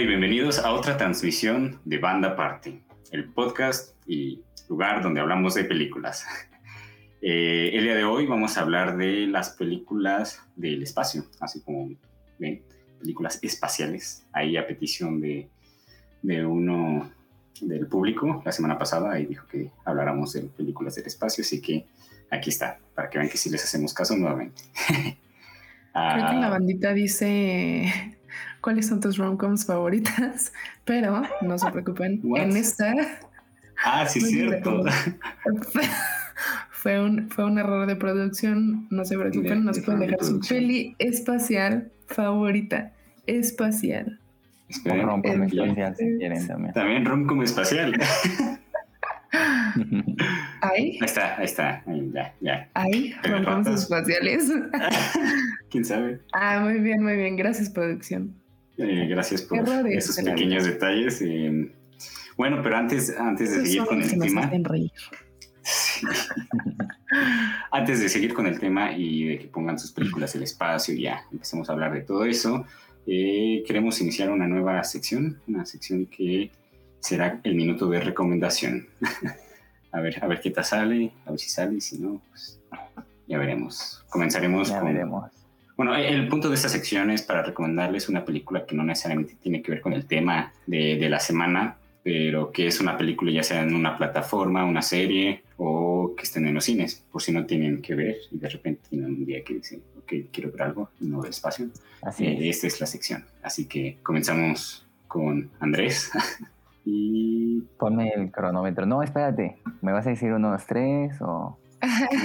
Y bienvenidos a otra transmisión de Banda Party, el podcast y lugar donde hablamos de películas. Eh, el día de hoy vamos a hablar de las películas del espacio, así como ven, películas espaciales. Ahí a petición de, de uno del público la semana pasada, ahí dijo que habláramos de películas del espacio, así que aquí está, para que vean que sí les hacemos caso nuevamente. Creo que la ah. bandita dice cuáles son tus romcoms favoritas, pero no se preocupen, en esta... Ah, sí, cierto. Fue un, fue un error de producción, no se preocupen, no se pueden dejar su peli espacial favorita, espacial. Esperen, romcom espacial si quieren también. También romcom espacial. ¿Ahí? Ahí está, ahí está, ahí, ya, ya. ¿Ahí? Romcoms espaciales. ¿Quién sabe? Ah, muy bien, muy bien, gracias producción. Eh, gracias por esos pequeños detalles. Eh, bueno, pero antes, antes de seguir con el tema. antes de seguir con el tema y de que pongan sus películas el espacio y ya empecemos a hablar de todo eso, eh, queremos iniciar una nueva sección, una sección que será el minuto de recomendación. a ver, a ver qué tal sale, a ver si sale, si no, pues ya veremos. Comenzaremos ya veremos. Bueno, el punto de esta sección es para recomendarles una película que no necesariamente tiene que ver con el tema de, de, la semana, pero que es una película ya sea en una plataforma, una serie o que estén en los cines, por si no tienen que ver y de repente tienen un día que dicen, ok, quiero ver algo, no del espacio. Así eh, Esta es la sección. Así que comenzamos con Andrés. y... Ponme el cronómetro. No, espérate, ¿me vas a decir unos tres o...?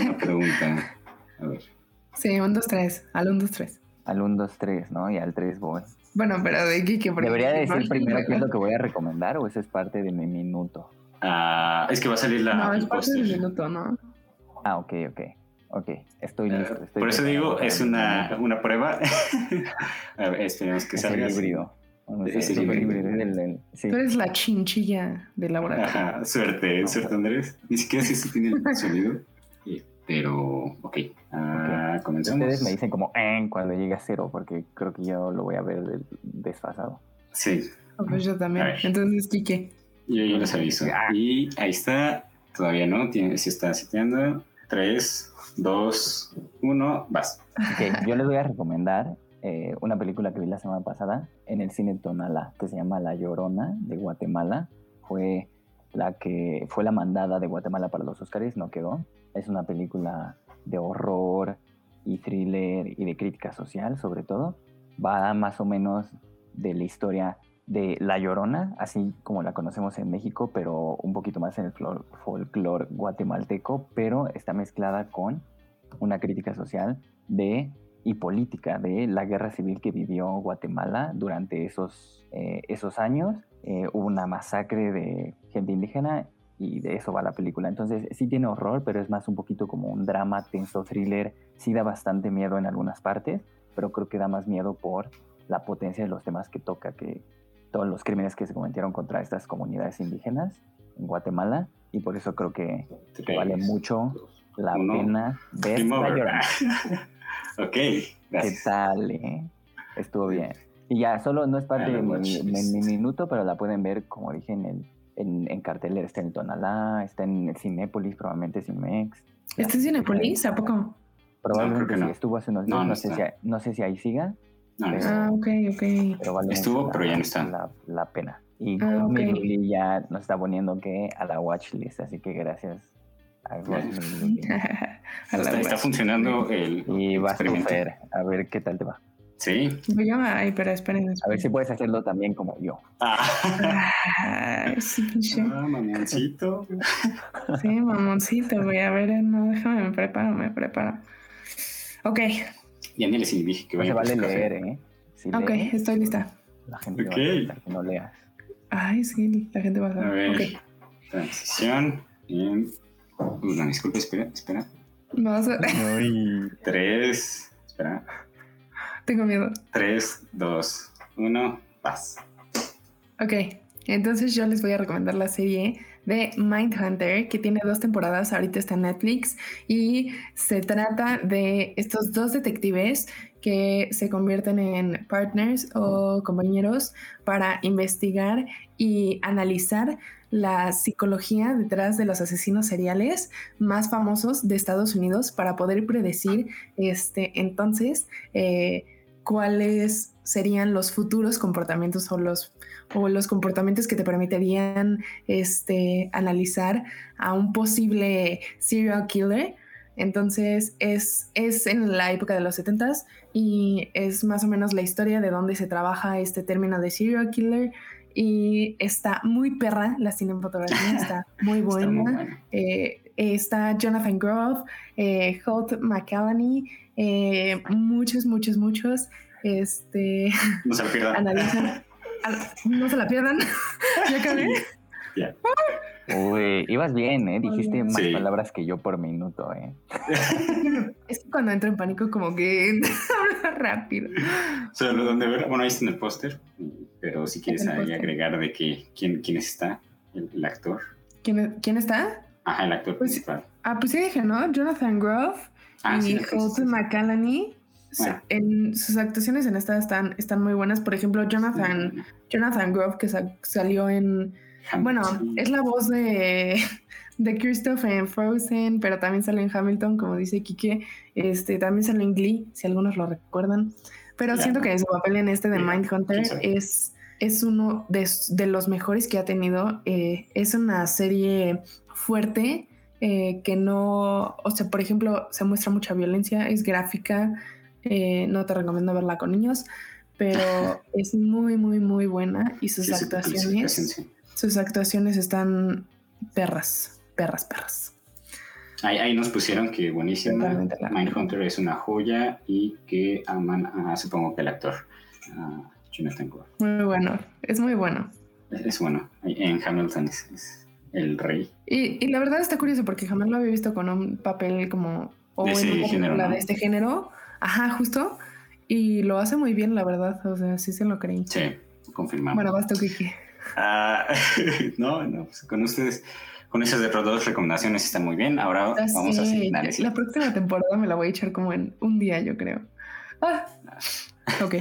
Una pregunta. A ver. Sí, un, dos, tres. Al un, dos, tres. Al un, dos, tres, ¿no? Y al tres voy. Bueno, pero de qué ¿Debería decir primero qué es lo que voy a recomendar o eso es parte de mi minuto? Ah, es que va a salir la. No, es parte del minuto, ¿no? Ah, ok, ok. Ok, estoy listo. Eh, por eso digo, es una, una prueba. a ver, esperemos que salga. Es híbrido. Es el híbrido. sí. Tú eres la chinchilla del laboratorio. Ajá, suerte, suerte, Andrés. Ni siquiera sé si tiene el sonido. Pero, ok, uh, comenzamos. Ustedes me dicen como en cuando llegue a cero, porque creo que yo lo voy a ver desfasado. Sí. Oh, pues yo también. Entonces, Kike. Yo, yo les aviso. Y ahí está. Todavía no, tiene, si está seteando. 3, 2, 1, vas. Ok, yo les voy a recomendar eh, una película que vi la semana pasada en el cine Tonala, que se llama La Llorona de Guatemala. Fue la que fue la mandada de Guatemala para los Oscars, no quedó. Es una película de horror y thriller y de crítica social, sobre todo. Va más o menos de la historia de La Llorona, así como la conocemos en México, pero un poquito más en el folclore guatemalteco, pero está mezclada con una crítica social de y política de la guerra civil que vivió Guatemala durante esos, eh, esos años. Eh, hubo una masacre de gente indígena y de eso va la película. Entonces sí tiene horror, pero es más un poquito como un drama, tenso, thriller. Sí da bastante miedo en algunas partes, pero creo que da más miedo por la potencia de los temas que toca, que todos los crímenes que se cometieron contra estas comunidades indígenas en Guatemala. Y por eso creo que, vale mucho la pena ver ok, gracias. ¿Qué tal? Eh? Estuvo bien. Y ya, solo no es parte de mi, mi, minuto, pero la pueden ver, como dije, en el en, en cartelera. Está en Tonalá, está en Cinépolis, probablemente Cinemex. ¿Está en Cinépolis? ¿A poco? Probablemente sí, estuvo hace unos días. No, sé si, no, sé si, ahí siga. ah, ok, ok. Pero estuvo, pero ya no está. La, la pena. Y ah, okay. ya nos está poniendo que a la watchlist, así que gracias a está, está, funcionando el y vas a ver, a ver qué tal te va. Sí. Ay, pero esperen, A ver si puedes hacerlo también como yo. Ah, sí, ah mamoncito. Sí, mamoncito. Voy a ver, no, déjame, me preparo, me preparo. Ok. Ya ni les dije que vaya a vale leer, ¿eh? ok, estoy lista. La gente okay. va a que no leas. Ay, sí, la gente va a saber. A ver. Okay. Transición. Bien. Uy, no, disculpe, espera, espera. Vamos a... Tres. Espera. Tengo miedo. 3, 2, 1, paz. Ok. Entonces yo les voy a recomendar la serie de Mindhunter, que tiene dos temporadas, ahorita está en Netflix, y se trata de estos dos detectives que se convierten en partners o compañeros para investigar y analizar la psicología detrás de los asesinos seriales más famosos de Estados Unidos para poder predecir este entonces eh, cuáles serían los futuros comportamientos o los, o los comportamientos que te permitirían este, analizar a un posible serial killer. Entonces es, es en la época de los 70s y es más o menos la historia de dónde se trabaja este término de serial killer y está muy perra la cinematografía, está muy buena. Eh, está, Jonathan Grove, eh, Holt McCallany, eh, muchos, muchos, muchos. Este, no se la pierdan. Analizan, no se la pierdan. ya acabé. Uy, ibas bien, ¿eh? Dijiste más palabras que yo por minuto, ¿eh? es que cuando entro en pánico como que hablo rápido. Solo donde ver, bueno, ahí está en el póster, pero si quieres ahí agregar de que quién, quién está, el, actor. ¿Quién, ¿Quién, está? Ajá, el actor pues, principal. Ah, pues sí dije, ¿no? Jonathan Groff ah, y Holt McCallany. En sus actuaciones en esta están, están muy buenas. Por ejemplo, Jonathan, Jonathan Groff, que salió en. Bueno, es la voz de, de Christoph en Frozen, pero también sale en Hamilton, como dice Kike. Este, también sale en Glee, si algunos lo recuerdan. Pero siento que su papel en este de Mindhunter es, es uno de, de, los mejores que ha tenido. Eh, es una serie fuerte. Eh, que no, o sea, por ejemplo, se muestra mucha violencia, es gráfica, eh, no te recomiendo verla con niños, pero es muy, muy, muy buena y sus actuaciones, sus actuaciones están perras, perras, perras. Ahí, nos pusieron que buenísima. Mindhunter es una joya y que aman a, supongo que el actor, Jonathan Gore. Muy bueno, es muy bueno. Es, bueno. En Hamilton es, el rey. Y, y, la verdad está curioso porque jamás lo había visto con un papel como o de, en género, de este género Ajá, justo. Y lo hace muy bien, la verdad. O sea, sí se lo creen. Sí, confirmamos. Bueno, basta, Kiki. Ah, no, no, pues con ustedes, con esas de dos recomendaciones están muy bien. Ahora vamos a seguir. La próxima temporada me la voy a echar como en un día, yo creo. Ah, ok,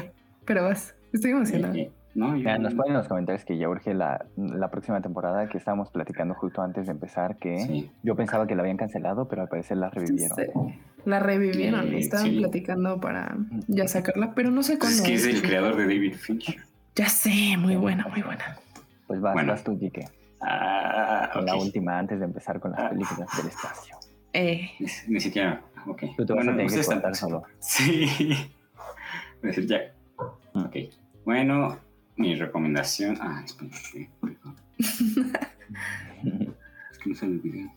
pero vas. Estoy emocionada. No, nos ponen en los comentarios que ya urge la, la, próxima temporada que estábamos platicando justo antes de empezar, que yo pensaba que la habían cancelado, pero al parecer la revivieron. La revivieron y estaban platicando para ya sacarla, pero no sé cuándo. Es que es el creador de David Finch. Ya sé, muy buena, muy buena. Pues vas, bueno. vas tú, Kike. Ah, La última antes de empezar con las ah. películas del espacio. Eh. Ni, siquiera, ok. Tú te vas a tener que contar solo. Sí. decir ya. Mm. Ok. Bueno, mi recomendación. Ah, espérate.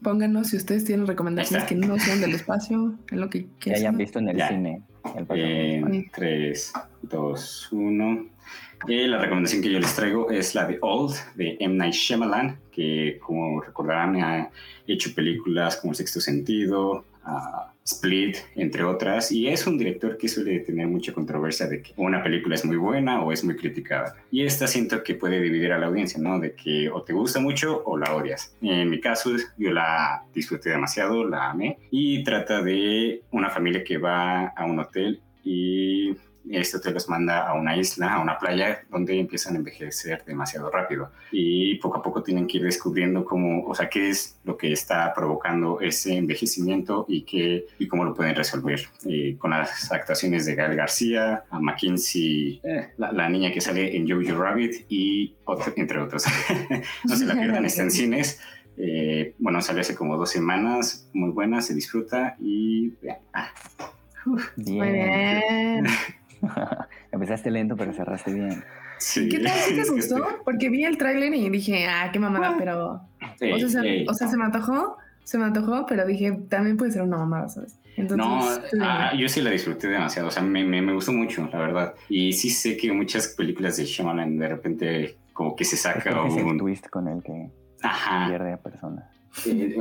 Pónganos si ustedes tienen recomendaciones que no sean del espacio, en lo que, que hayan visto en el cine. El 3, 2, 1. la recomendación que yo les traigo es la de Old, de M. Night Shyamalan, que como recordarán ha hecho películas como El Sexto Sentido, Split, entre otras, y es un director que suele tener mucha controversia de que una película es muy buena o es muy criticada. Y esta siento que puede dividir a la audiencia, ¿no? De que o te gusta mucho o la odias. En mi caso, yo la disfruté demasiado, la amé, y trata de una familia que va a un hotel y este hotel los manda a una isla, a una playa, donde empiezan a envejecer demasiado rápido. Y poco a poco tienen que ir descubriendo cómo, o sea, qué es lo que está provocando ese envejecimiento y, qué, y cómo lo pueden resolver. con las actuaciones de Gael García, a McKinsey, eh, la, niña que sale en Jojo Rabbit y entre otros. no se la pierdan, está en cines. Eh, bueno, salió hace como dos semanas, muy buena, se disfruta y... Ah. bien. Empezaste lento, pero cerraste bien. ¿Qué tal? ¿Sí te gustó? Porque vi el tráiler y dije, ah, qué mamada, pero... o, sea, se, me antojó, se me antojó, pero dije, también puede ser una mamada, ¿sabes? Entonces, no, ah, yo sí la disfruté demasiado, o sea, me, me, gustó mucho, la verdad. Y sí sé que muchas películas de Shyamalan de repente como que se saca un... twist con el que pierde a personas. Eh,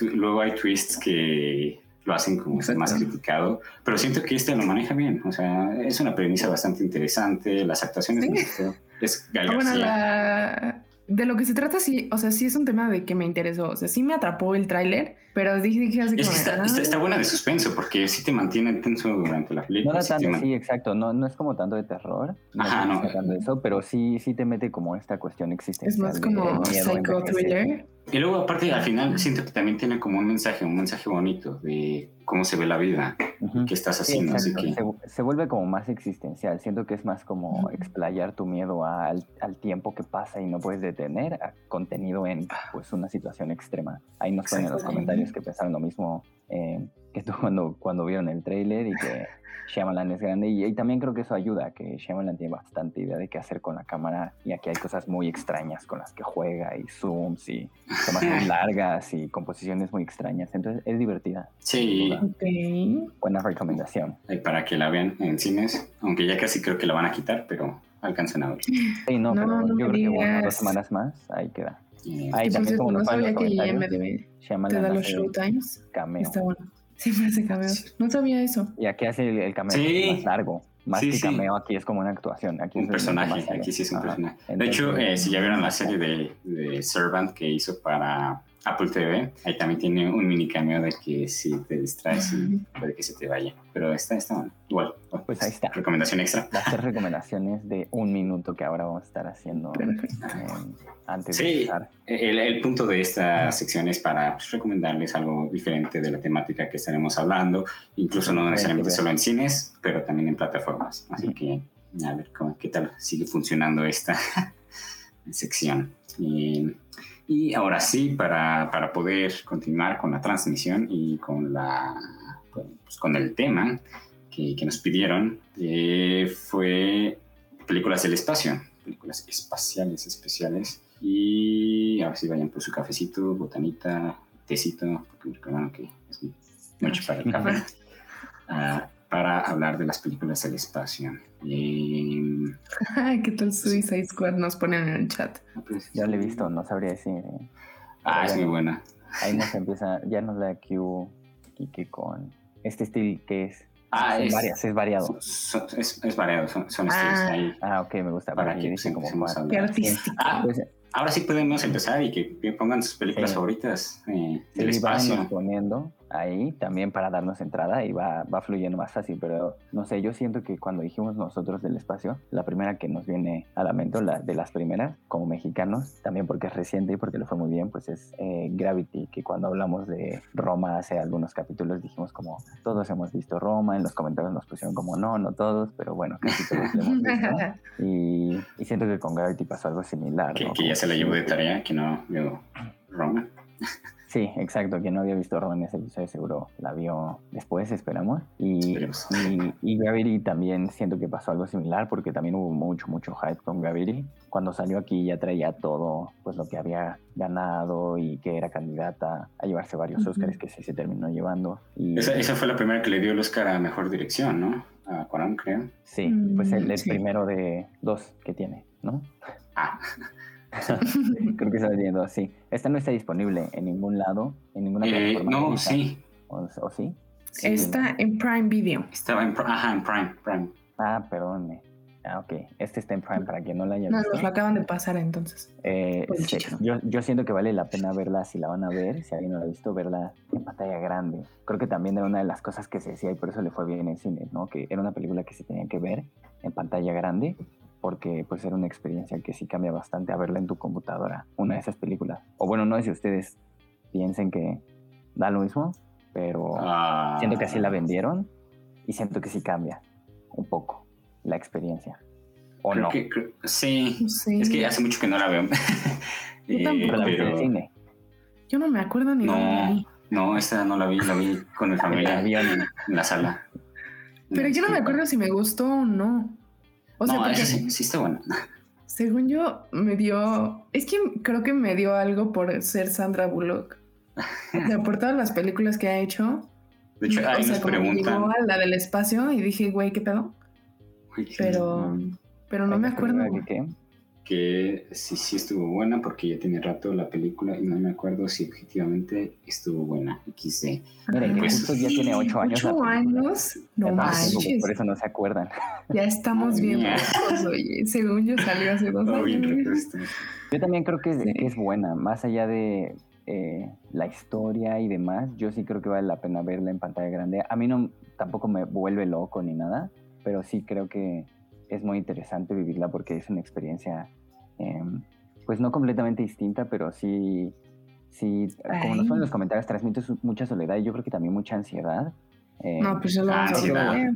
luego hay twists que lo hacen como más criticado, pero siento que este lo maneja bien, o sea, es una premisa bastante interesante, las actuaciones es Gal ah, Bueno, la, de lo que se trata, sí, o sea, sí es un tema de que me interesó. O sea, sí me atrapó el tráiler, pero dije, dije así Es como. que está, "Ah". está- está buena de suspenso porque sí te mantiene tenso durante la No película. da sí te tanto, man- sí, exacto. No, no es como tanto de terror. No Ajá, es no. tanto eso, pero sí, sí te mete como esta cuestión Es existencial. más de como psycho thriller. Y luego, aparte, al final siento que también tiene como un mensaje, un mensaje bonito de cómo se ve la vida, Ujú. qué estás Sí, haciendo. así que, Se, vu- se vuelve como más existencial. Siento que es más como explayar tu miedo al, al tiempo que pasa y no puedes detener a contenido en pues una situación extrema. Ahí nos ponen en los comentarios que pensaron lo mismo eh, que tú cuando, cuando vieron el tráiler y que Shyamalan es grande. Y, y también creo que eso ayuda, que Shyamalan tiene bastante idea de qué hacer con la cámara y aquí hay cosas muy extrañas con las que juega y zooms y tomas muy largas y composiciones muy extrañas. Entonces es divertida. sí. Buena recomendación. eh, para que la vean en cines, aunque ya casi creo que la van a quitar, pero alcanzan a ver. Sí, no, No, pero no yo creo que una o dos digas. sema- más, ahí queda. Ahí Y también como no sabía que IMDb te da los showtimes. cameo. Está bueno. Sí, me hace cameos. No sabía eso. Y aquí hace el, el cameo Sí. más largo. Más Sí, que sí. cameo, aquí es como una actuación. Aquí un es personaje, aquí sí es un Ajá. personaje. De Entonces, hecho, eh, si ya vieron la serie de, de Servant que hizo para Apple TV, ahí también tiene un mini cameo de que si te distraes y puede que se te vaya. Pero está, está bueno. igual. bueno, Pues ahí está. Recomendación extra. Las tres recomendaciones de un minuto que ahora vamos a estar haciendo eh, antes Sí. de empezar. El, el punto de esta sección es para pues, recomendarles algo diferente de la temática que estaremos hablando, incluso no necesariamente solo en cines, pero también en plataformas. Así que a ver cómo, qué tal sigue funcionando esta sección. Y, y ahora sí, para, para poder continuar con la transmisión y con, la, pues, con el tema que, que nos pidieron, eh, fue películas del espacio, películas espaciales especiales. Y ahora sí vayan por su cafecito, botanita, tecito, porque recuerdan que es mucho para el café, ah, para hablar de las películas del espacio. Ay, ¿Qué tal Suicide Squad? Nos ponen en el chat. pues, Ya lo he visto, no sabría decir. eh. Ah, es muy bueno, buena. Ahí nos empieza, ya nos da Q Kike con este estilo que es. Ah, es, varias, es variado. Son- son- es, es variado, son, son Ah. estilos ahí. Ah, ok, me gusta. Para que yo dije como. Qué artístico. Ah, Pues, ahora sí podemos empezar y que, que pongan sus películas Sí. favoritas eh, del espacio. poniendo ahí también para darnos entrada y va, va fluyendo más fácil, pero no sé, yo siento que cuando dijimos nosotros del espacio, la primera que nos viene a la mente, la de las primeras, como mexicanos, también porque es reciente y porque le fue muy bien, pues es eh, Gravity, que cuando hablamos de Roma hace algunos capítulos dijimos como, todos hemos visto Roma, en los comentarios nos pusieron como, no, no todos, pero bueno, casi todos lo hemos visto. Y, y siento que con Gravity pasó algo similar. Que, ¿no? que ya se la que- llevó de tarea, que no vio Roma. Sí, exacto. Quien no había visto Roma en ese episodio seguro la vio después, esperamos. Y, y, también siento que pasó algo similar porque también hubo mucho, mucho hype con Gravity. Cuando salió aquí ya traía todo, pues lo que había ganado y que era candidata a llevarse varios Ujú. Oscars que sí se terminó llevando. Y Esa, esa fue la primera que le dio el Oscar a Mejor Dirección, ¿no? A Cuarón, creo. sí, pues el, Mm, el sí. primero de dos que tiene, ¿no? Ah, Creo que tiene dos, sí. Esta no está disponible en ningún lado, en ninguna eh, plataforma. no, sí. ¿O, o sí? sí. Está en Prime Video. Estaba en, ajá, en Prime, Prime. Ah, perdónme. Ah, ok. Este está en Prime para quien no la haya No, visto. nos lo acaban de pasar entonces. Eh, sí, chicharo. yo, yo siento que vale la pena verla si la van a ver, si alguien no la ha visto, verla en pantalla grande. Creo que también era una de las cosas que se decía y por eso le fue bien en cine, ¿no? Que era una película que se tenía que ver en pantalla grande porque pues era una experiencia que sí cambia bastante a verla en tu computadora, una de esas películas. O bueno, no sé si ustedes piensen que da lo mismo, pero Ah, siento que así la vendieron y siento que sí cambia un poco la experiencia. ¿O creo no? que- creo- sí. Es que hace mucho que no la veo. Yo Eh, tampoco. Pero la viste en el cine. Yo no me acuerdo ni No. vi. No, esta no la vi, la vi con mi En el familia avión. en la sala. Pero yo no me acuerdo si me gustó o no. O sea, no, porque sí, sí está buena. según yo me dio. Es que creo que me dio algo por ser Sandra Bullock. O sea, por todas las películas que ha hecho. De hecho, o ahí sea, nos como que preguntan. llegó a la del espacio y dije, güey, ¿qué pedo? Uy, Pero, pero no me acuerdo. que qué. Que sí, sí estuvo buena porque ya tiene rato la película y no me acuerdo si objetivamente estuvo buena. XD. Miren, que Pues, justo ya tiene ocho años. la Ocho película. años, no manches. Por eso no se acuerdan. Ya estamos bien oye. Según yo salió hace dos bien años. Yo también creo que es, Sí. que es buena, más allá de eh, la historia y demás, yo sí creo que vale la pena verla en pantalla grande. A mí no tampoco me vuelve loco ni nada, pero sí creo que es muy interesante vivirla porque es una experiencia, eh, pues no completamente distinta, pero sí, sí, como nos ponen en los comentarios, transmite mucha soledad y yo creo que también mucha ansiedad. Eh, No, pues Ah,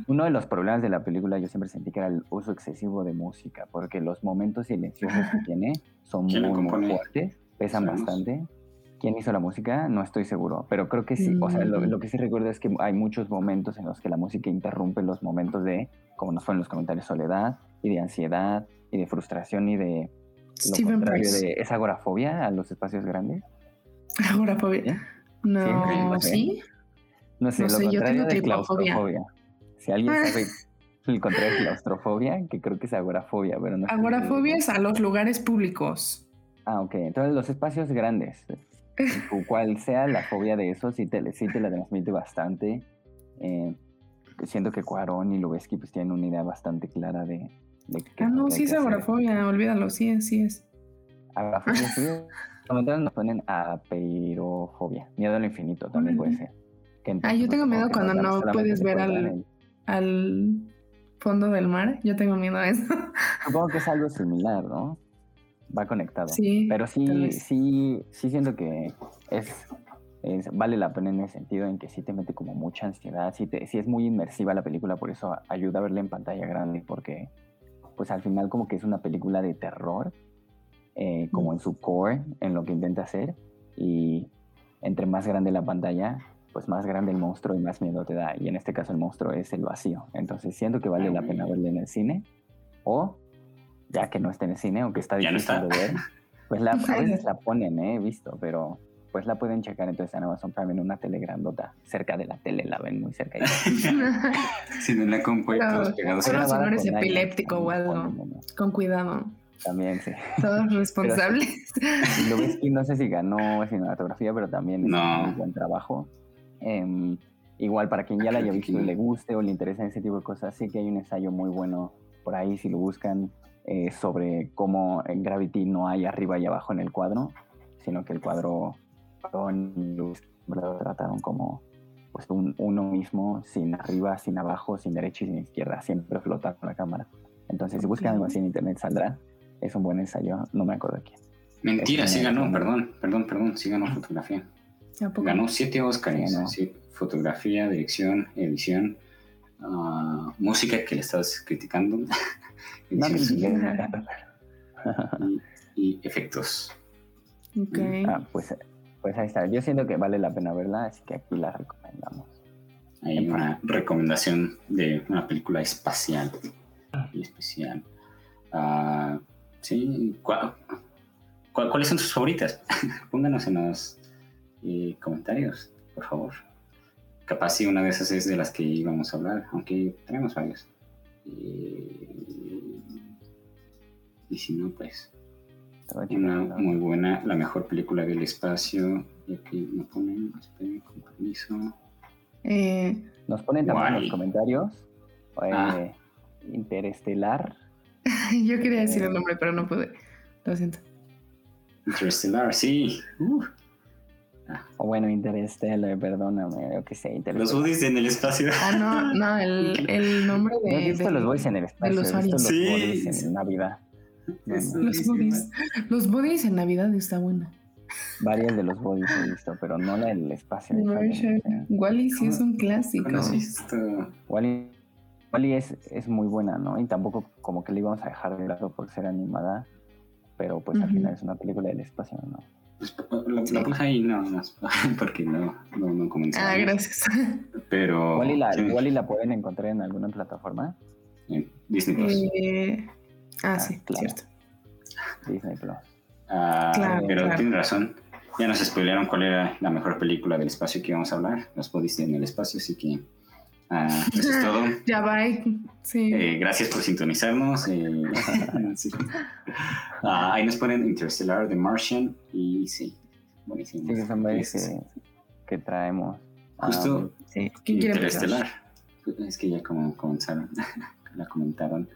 uno de los problemas de la película yo siempre sentí que era el uso excesivo de música, porque los momentos silenciosos que tiene son muy, ¿Quién la muy fuertes, pesan ¿Sabemos? bastante. ¿Quién hizo la música? No estoy seguro, pero creo que sí. O sea, lo, Mm. lo que sí recuerdo es que hay muchos momentos en los que la música interrumpe los momentos de, como nos fue en los comentarios, soledad y de ansiedad y de frustración y de Steven Price. de esa agorafobia a los espacios grandes. Agorafobia. No, ¿sí? No sé, No lo yo tengo de claustrofobia. Si alguien Ah. sabe el contrario de claustrofobia, que creo que es agorafobia, pero no Agorafobia es a los lugares públicos. Ah, ok. Entonces los espacios grandes, cu- cual sea la fobia de eso, sí te, sí te la transmite bastante. Eh, siento que Cuarón y Lubeski pues tienen una idea bastante clara de, de Ah, no, sí es agorafobia, olvídalo, sí es, sí es. Agorafobia, sí. Los comentarios nos ponen apeirofobia. Miedo al infinito también puede ser. Ah, yo tengo miedo cuando no puedes ver al- Al fondo del mar, yo tengo miedo a eso. Supongo que es algo similar, ¿no? Va conectado. Sí. Pero sí, sí, sí siento que es, es- vale la pena en el sentido en que sí te mete como mucha ansiedad, sí, te, sí es muy inmersiva la película, por eso ayuda a verla en pantalla grande, porque pues al final como que es una película de terror, eh, como en su core, en lo que intenta hacer, y entre más grande la pantalla, pues más grande el monstruo y más miedo te da, y en este caso el monstruo es el vacío, entonces siento que vale Ah, la pena verla en el cine, o ya que no está en el cine, aunque está Ya no difícil está. de ver, pues la, a veces la ponen, eh, he visto, pero pues la pueden checar entonces en Amazon Prime en una tele grandota, cerca de la tele, la ven muy cerca. Si no la compu Pero- todos pegados. Si no eres epiléptico o algo. Con cuidado. También, sí. Todos responsables. Y Lo ves, y no sé si ganó cinematografía, pero también es un buen trabajo. Em, igual, para quien ya la haya visto y sí. le guste o le interesa ese tipo de cosas, sí que hay un ensayo muy bueno por ahí, si lo buscan, eh, sobre cómo en Gravity no hay arriba y abajo en el cuadro, sino que el cuadro Y lo trataron como pues un, uno mismo, sin arriba, sin abajo, sin derecha y sin izquierda, siempre flotando la cámara. Entonces, si buscan algo así en internet saldrá. Es un buen ensayo, no me acuerdo de quién. Mentira, Es sí ganó, perdón, perdón, perdón, sí ganó fotografía. Ganó siete Oscars, Ganó. sí, fotografía, dirección, edición, ah, música que le estás criticando, No y, y efectos. Ok. Ah, pues, pues ahí está. Yo siento que vale la pena verla, así que aquí la recomendamos. Hay una recomendación de una película espacial y especial. Ah, sí, ¿cuál- cuál- ¿cuáles son sus favoritas? Pónganos en los eh, comentarios, por favor. Capaz si una de esas es de las que íbamos a hablar, aunque tenemos varios. Eh, y si no, pues Estaba una muy buena, la mejor película del espacio. Y aquí me ponen, esperen, con permiso. Eh, Nos ponen también en los comentarios eh, Ah. Interestelar. yo quería decir Eh. el nombre, pero no pude. Lo siento. Interstellar, sí. Uh, O bueno, Interstellar, perdóname, yo qué sé, los Interestelar. buddies en el espacio. Ah, no, no, el, el nombre de. No he visto de- los boys en el espacio, he visto usuario. los Sí. en Navidad. No, no. Los bodies. Los bodies en Navidad está buena. Varias de los bodies he visto, pero no la del espacio. esa- Wally sí es un clásico. ¿Cómo has visto? Wally, Wally es, es muy buena, ¿no? Y tampoco como que le íbamos a dejar de lado por ser animada, pero pues al final es una película del espacio, ¿no? Pues, Lo, lo puse ahí nada más, porque no, no, no comenzamos. Ah, gracias. Pero. Wally la, sí, la pueden encontrar en alguna plataforma, en Disney Plus. Eh, ah, sí, claro. cierto. Disney Plus. Ah, claro, pero claro. tiene razón. Ya nos spoilearon cuál era la mejor película del espacio que íbamos a hablar. Los bodies en el espacio, así que Ah, eso es todo. Ya va. Sí. Eh, gracias por sintonizarnos. Eh, sí. Ah, ahí nos ponen Interstellar, The Martian y sí, buenísimo. Sí, que son varios que, que traemos. Justo Ah, sí. ¿Quién quiere Interestelar. Es que ya como comenzaron, la comentaron.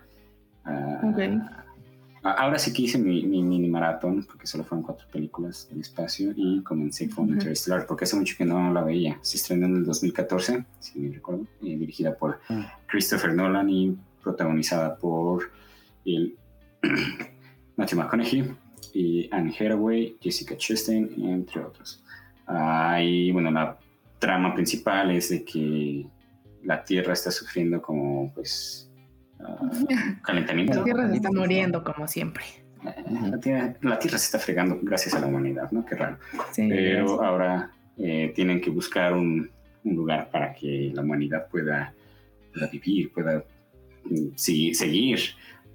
Ah, Ok. a- Ahora sí que hice mi, mi mini maratón, porque solo fueron cuatro películas del espacio, y comencé con Ujú. Interstellar, porque hace mucho que no la veía. Se estrenó en el 2014, si me recuerdo, eh, dirigida por Mm. Christopher Nolan y protagonizada por el Matthew McConaughey y Anne Hathaway, Jessica Chastain, entre otros. Ah, y bueno, la trama principal es de que la Tierra está sufriendo como pues ah, calentamiento. La Tierra se está muriendo como siempre. La tierra, la Tierra se está fregando gracias a la humanidad, ¿no? Qué raro. Sí. Pero ahora eh, tienen que buscar un, un lugar para que la humanidad pueda, pueda vivir, pueda mm, sí, seguir.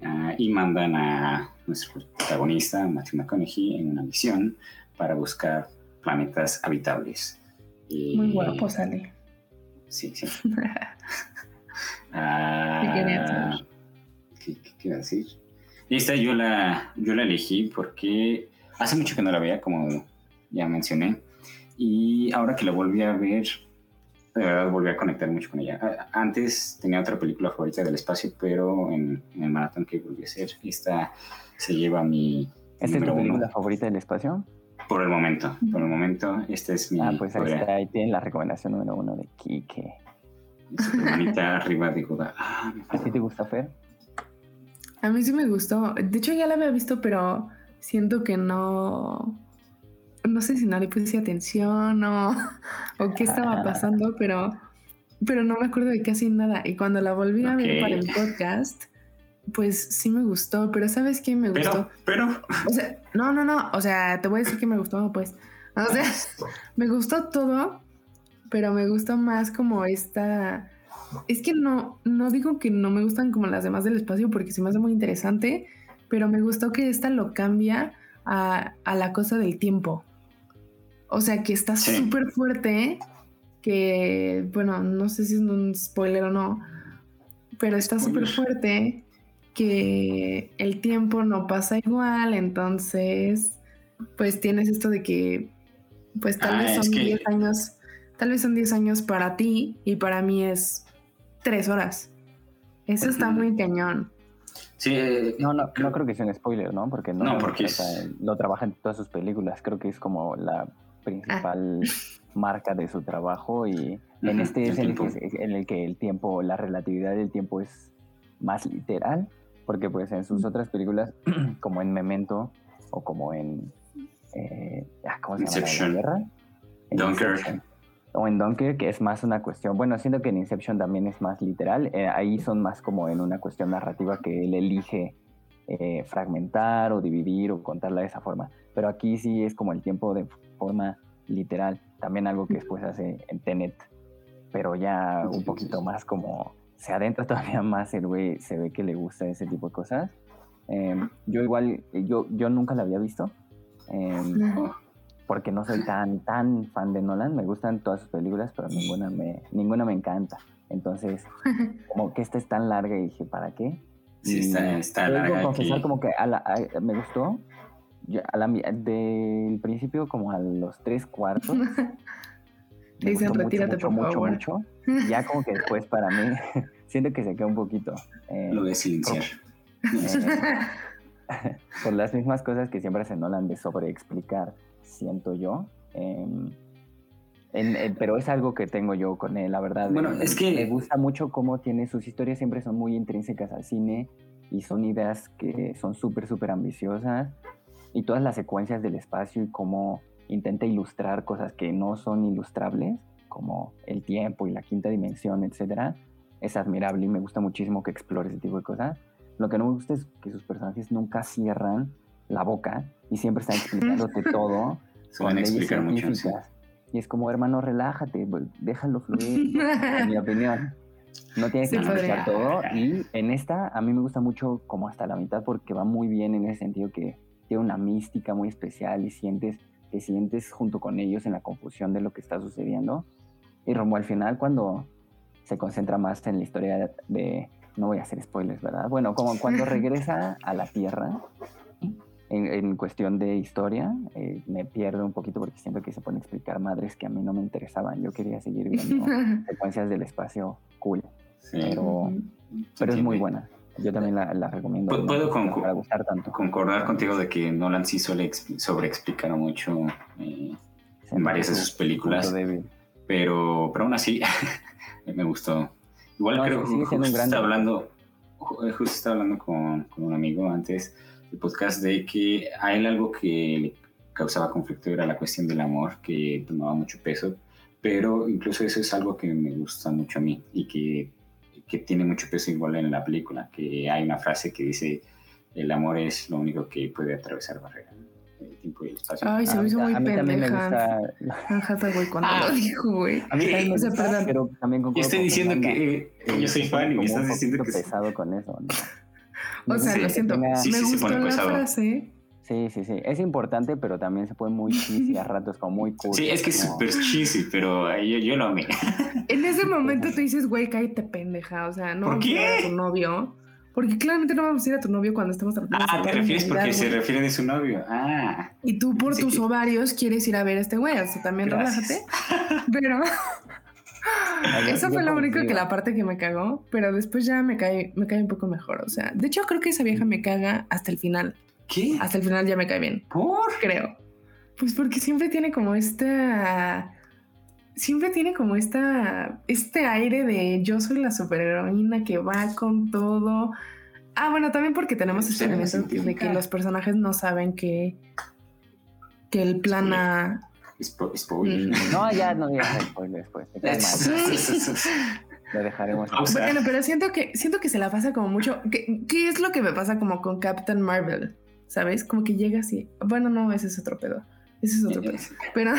Ah, y mandan a nuestro protagonista, Matthew McConaughey, en una misión para buscar planetas habitables. Y- Muy guapo sale. Sí, sí. Ah, ¿Qué querías saber? ¿qué, qué quería decir? Esta yo la, yo la elegí porque hace mucho que no la veía, como ya mencioné. Y ahora que la volví a ver, de verdad volví a conectar mucho con ella. Antes tenía otra película favorita del espacio, pero en, en el maratón que volví a hacer, esta se lleva mi ¿Esta es número tu uno. película favorita del espacio? Por el momento, por el momento, esta es mi Ah, pues ahí, está, ahí tienen la recomendación número uno de Kike. Super manita arriba de Goda. Ah, me ¿A ti te gusta Fer? A mí sí me gustó. De hecho, ya la había visto, pero siento que no. No sé si no le puse atención o, o qué estaba pasando, pero, pero no me acuerdo de casi nada. Y cuando la volví a ver para el podcast, pues sí me gustó. Pero ¿sabes qué me gustó? Pero, pero, O sea, no, no, no. O sea, te voy a decir que me gustó, pues. O sea, me gustó todo, pero me gustó más como esta. Es que no, no digo que no me gustan como las demás del espacio porque se me hace muy interesante, pero me gustó que esta lo cambia a, a la cosa del tiempo. O sea, que está Sí. súper fuerte, que, bueno, no sé si es un spoiler o no, pero está súper fuerte que el tiempo no pasa igual, entonces, pues tienes esto de que, pues tal Ah, vez es son que- 10 años, tal vez son 10 años para ti y para mí es 3 horas. Eso está muy cañón. sí, eh, No, no, no creo que sea un spoiler, ¿no? Porque no, porque es- lo trabaja en todas sus películas. Creo que es como la principal marca de su trabajo y en este es el en el que el tiempo, la relatividad del tiempo es más literal, porque pues en sus otras películas, como en Memento o como en eh, ah, ¿cómo se llama? Inception. la guerra? En Dunkirk. Inception. O en Dunkirk, que es más una cuestión, bueno, siento que en Inception también es más literal, eh, ahí son más como en una cuestión narrativa que él elige eh, fragmentar o dividir o contarla de esa forma. Pero aquí sí es como el tiempo de forma literal, también algo que después hace en Tenet, pero ya un poquito más como se adentra todavía más el güey, se ve que le gusta ese tipo de cosas. Em, yo igual, yo, yo nunca la había visto. oh, porque no soy tan, tan fan de Nolan. Me gustan todas sus películas, pero ninguna me, ninguna me encanta. Entonces, como que esta es tan larga y dije, ¿para qué? Sí, Y está- está larga confesar aquí. como que a la- a- me gustó. Yo a la mi- del principio como a los tres cuartos. Te dicen, "Retírate, por mucho, favor". mucho, mucho. Ya como que después para mí, siento que se queda un poquito. eh, lo de silenciar. eh, por las mismas cosas que siempre se Nolan de sobreexplicar, siento yo. em, en- en- pero es algo que tengo yo con él, la verdad. Bueno, eh, es que- Me gusta mucho cómo tiene sus historias, siempre son muy intrínsecas al cine y son ideas que son súper, súper ambiciosas. Y todas las secuencias del espacio y cómo intenta ilustrar cosas que no son ilustrables, como el tiempo y la quinta dimensión, etcétera, es admirable y me gusta muchísimo que explore ese tipo de cosas. Lo que no me gusta es que sus personajes nunca cierran la boca y siempre están explicándote todo Suelen leyes explicar mucho. sí. científicas. Y es como, hermano, relájate, déjalo fluir, en mi opinión. No tienes Sí, que explicar todo. Y en esta, a mí me gusta mucho como hasta la mitad porque va muy bien en ese sentido que tiene una mística muy especial y sientes, te sientes junto con ellos en la confusión de lo que está sucediendo. Y rumbo al final, cuando se concentra más en la historia de, no voy a hacer spoilers, ¿verdad? Bueno, como cuando regresa a la Tierra, en, cuestión de historia, eh, me pierdo un poquito porque siento que se pueden explicar madres que a mí no me interesaban. Yo quería seguir viendo secuencias del espacio cool, pero, pero es muy buena. Yo también la, recomiendo. Puedo concordar contigo de que Nolan sí suele sobreexplicar mucho eh, en varias de sus películas. Pero, pero aún así, me gustó. Igual creo que justo, está hablando, justo estaba hablando con, con, un amigo antes del podcast de que a él algo que le causaba conflicto era la cuestión del amor, que tomaba mucho peso. Pero incluso eso es algo que me gusta mucho a mí y que que tiene mucho peso igual en la película, que hay una frase que dice, el amor es lo único que puede atravesar barreras. El tiempo y el espacio. Ay, se me hizo muy pendeja. güey, cuando lo ah. dijo, güey. A mí también me gusta, pero también concuerdo Estoy diciendo que yo soy fan y me estás diciendo que... pesado con eso, ¿no? O sea, lo siento. Me sí, sí, gustó la pesado. frase, Sí, sí, sí. Es importante, pero también se puede muy cheesy a ratos, como muy cool. Sí, es que es súper cheesy, pero yo, yo lo amé. En ese momento tú dices, güey, cállate pendeja. O sea, no ¿Por qué? a tu novio. Porque claramente no vamos a ir a tu novio cuando estamos tratando Ah, te refieres porque se refiere de su novio. Ah. Y tú por tus ovarios quieres ir a ver a este güey. O sea, también relájate. Pero. Eso fue lo único que la parte que me cagó, pero después ya me cae, me cae un poco mejor. O sea, de hecho creo que esa vieja me caga hasta el final. ¿Qué? Hasta el final ya me cae bien. ¿Por? Creo. Pues porque siempre tiene como esta. Siempre tiene como esta. Este aire de yo soy la superheroína que va con todo. Ah, bueno, también porque tenemos este elemento de que los personajes no saben que. que el plan A. Spoiler. No, ya no digas spoiler después. Lo dejaremos. Bueno, pero siento que, siento que se la pasa como mucho. ¿Qué, ¿Qué, es lo que me pasa como con Captain Marvel? ¿sabes? Como que llega así. Bueno, no, ese es otro pedo. Ese es otro pedo. Pero.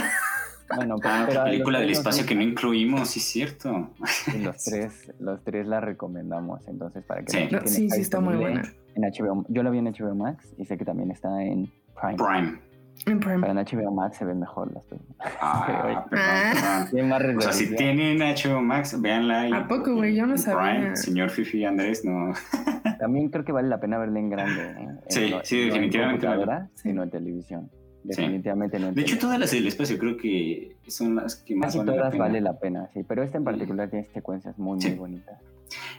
Bueno, ah, pero película del espacio que no incluimos, sí es cierto. los tres, los tres la recomendamos, entonces para que sí, sí, sí, está muy buena. En HBO, yo la vi en HBO Max y sé que también está en Prime. Prime. En Prime. Pero en HBO Max se ven mejor las películas. Ah, ah. más o sea, si tienen HBO Max, véanla. ¿A poco, güey? Yo no sabía. Prime, señor Fifi Andrés, no. También creo que vale la pena verla en grande. ¿eh? Sí, sí, definitivamente. No sino en televisión. Definitivamente no. de hecho, todas las del espacio creo que son las que más Casi todas vale la pena, sí. Pero esta en particular tiene secuencias muy, muy bonitas.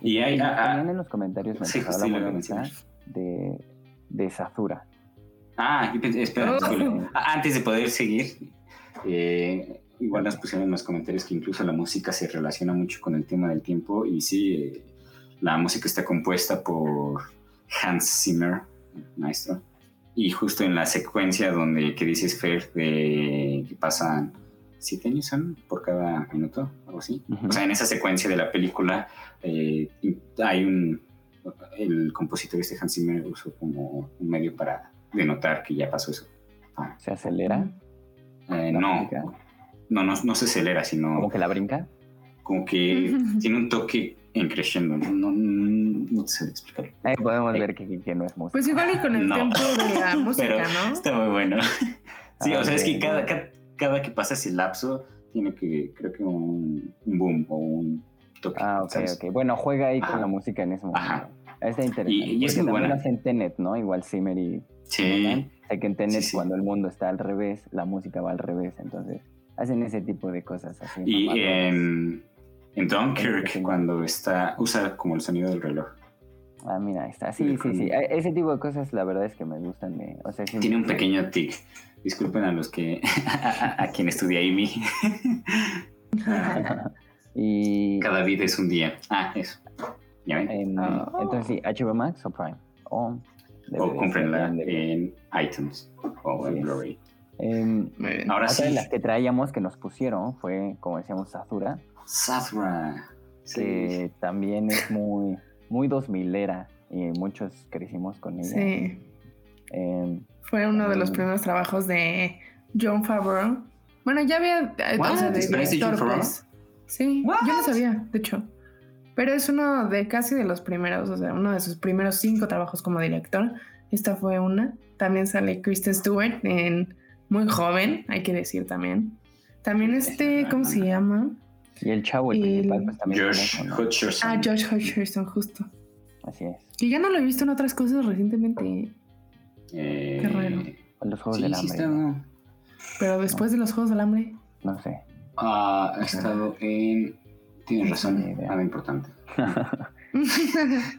Y hay. Ah, ah, también en los comentarios me sí, la de, de Sazura. Ah, espera, oh. antes de poder seguir, eh, igual nos pusieron en los comentarios que incluso la música se relaciona mucho con el tema del tiempo y sí, eh, la música está compuesta por Hans Zimmer, maestro. Y justo en la secuencia donde que dices Fer de que pasan siete años son por cada minuto, algo así. O sea, en esa secuencia de la película eh, hay un el compositor este Hans Zimmer usó como un medio para denotar que ya pasó eso. Ah. ¿Se acelera? Eh, no, no, no, no se acelera, sino. ¿Como que la brinca? Como que tiene un toque en creciendo, no, no, no sé explicar. Ahí podemos ver que, que, no es música. Pues igual y con el tiempo de la música, ¿no? Está muy bueno. Sí, o sea, es que cada, cada, que pasa ese lapso tiene que, creo que un, un boom o un toque. Ah, ok, ok. Bueno, juega ahí con la música en ese momento. Ajá. Está interesante. Y, y es muy buena. en Tenet, ¿no? Igual Zimmer y... Sí. Hay que en Tenet, cuando el mundo está al revés, la música va al revés, entonces hacen ese tipo de cosas así. Y en... En Dunkirk, cuando está, usa como el sonido del reloj. Ah, mira, está. Sí, sí, sí. Ese tipo de cosas, la verdad es que me gustan. De, o sea, Tiene un pequeño tic. Disculpen a los que. a, quien estudia Amy. y. Cada vida es un día. Ah, eso. ¿Ya ven? Ah. Entonces, sí, HBO Max o Prime. O, o cómprenla en iTunes o en Blu-ray. Em, Ahora otra sí. de las que traíamos que nos pusieron fue, como decíamos, Sazura Safra. Que también es muy, muy 2000 era y muchos crecimos con ella. Sí. Em, Fue uno de los primeros trabajos de John Favreau. Bueno, ya había. Eh, o sea, de director, pues. Sí, yo no sabía, de hecho. Pero es uno de casi de los primeros, o sea, uno de sus primeros cinco trabajos como director. Esta fue una. También sale Kristen Stewart en muy joven, hay que decir también. También este, ¿cómo se llama? Y el chavo, el, El- principal, pues también. Josh famoso, ¿no? Hutcherson. Ah, Josh Hutcherson, justo. Así es. Que ya no lo he visto en otras cosas recientemente, Eh, Qué raro. Los juegos Sí, del sí hambre. está. ¿no? pero después de los Juegos del Hambre. No sé. Ah, ha estado en. Tienes razón, nada importante.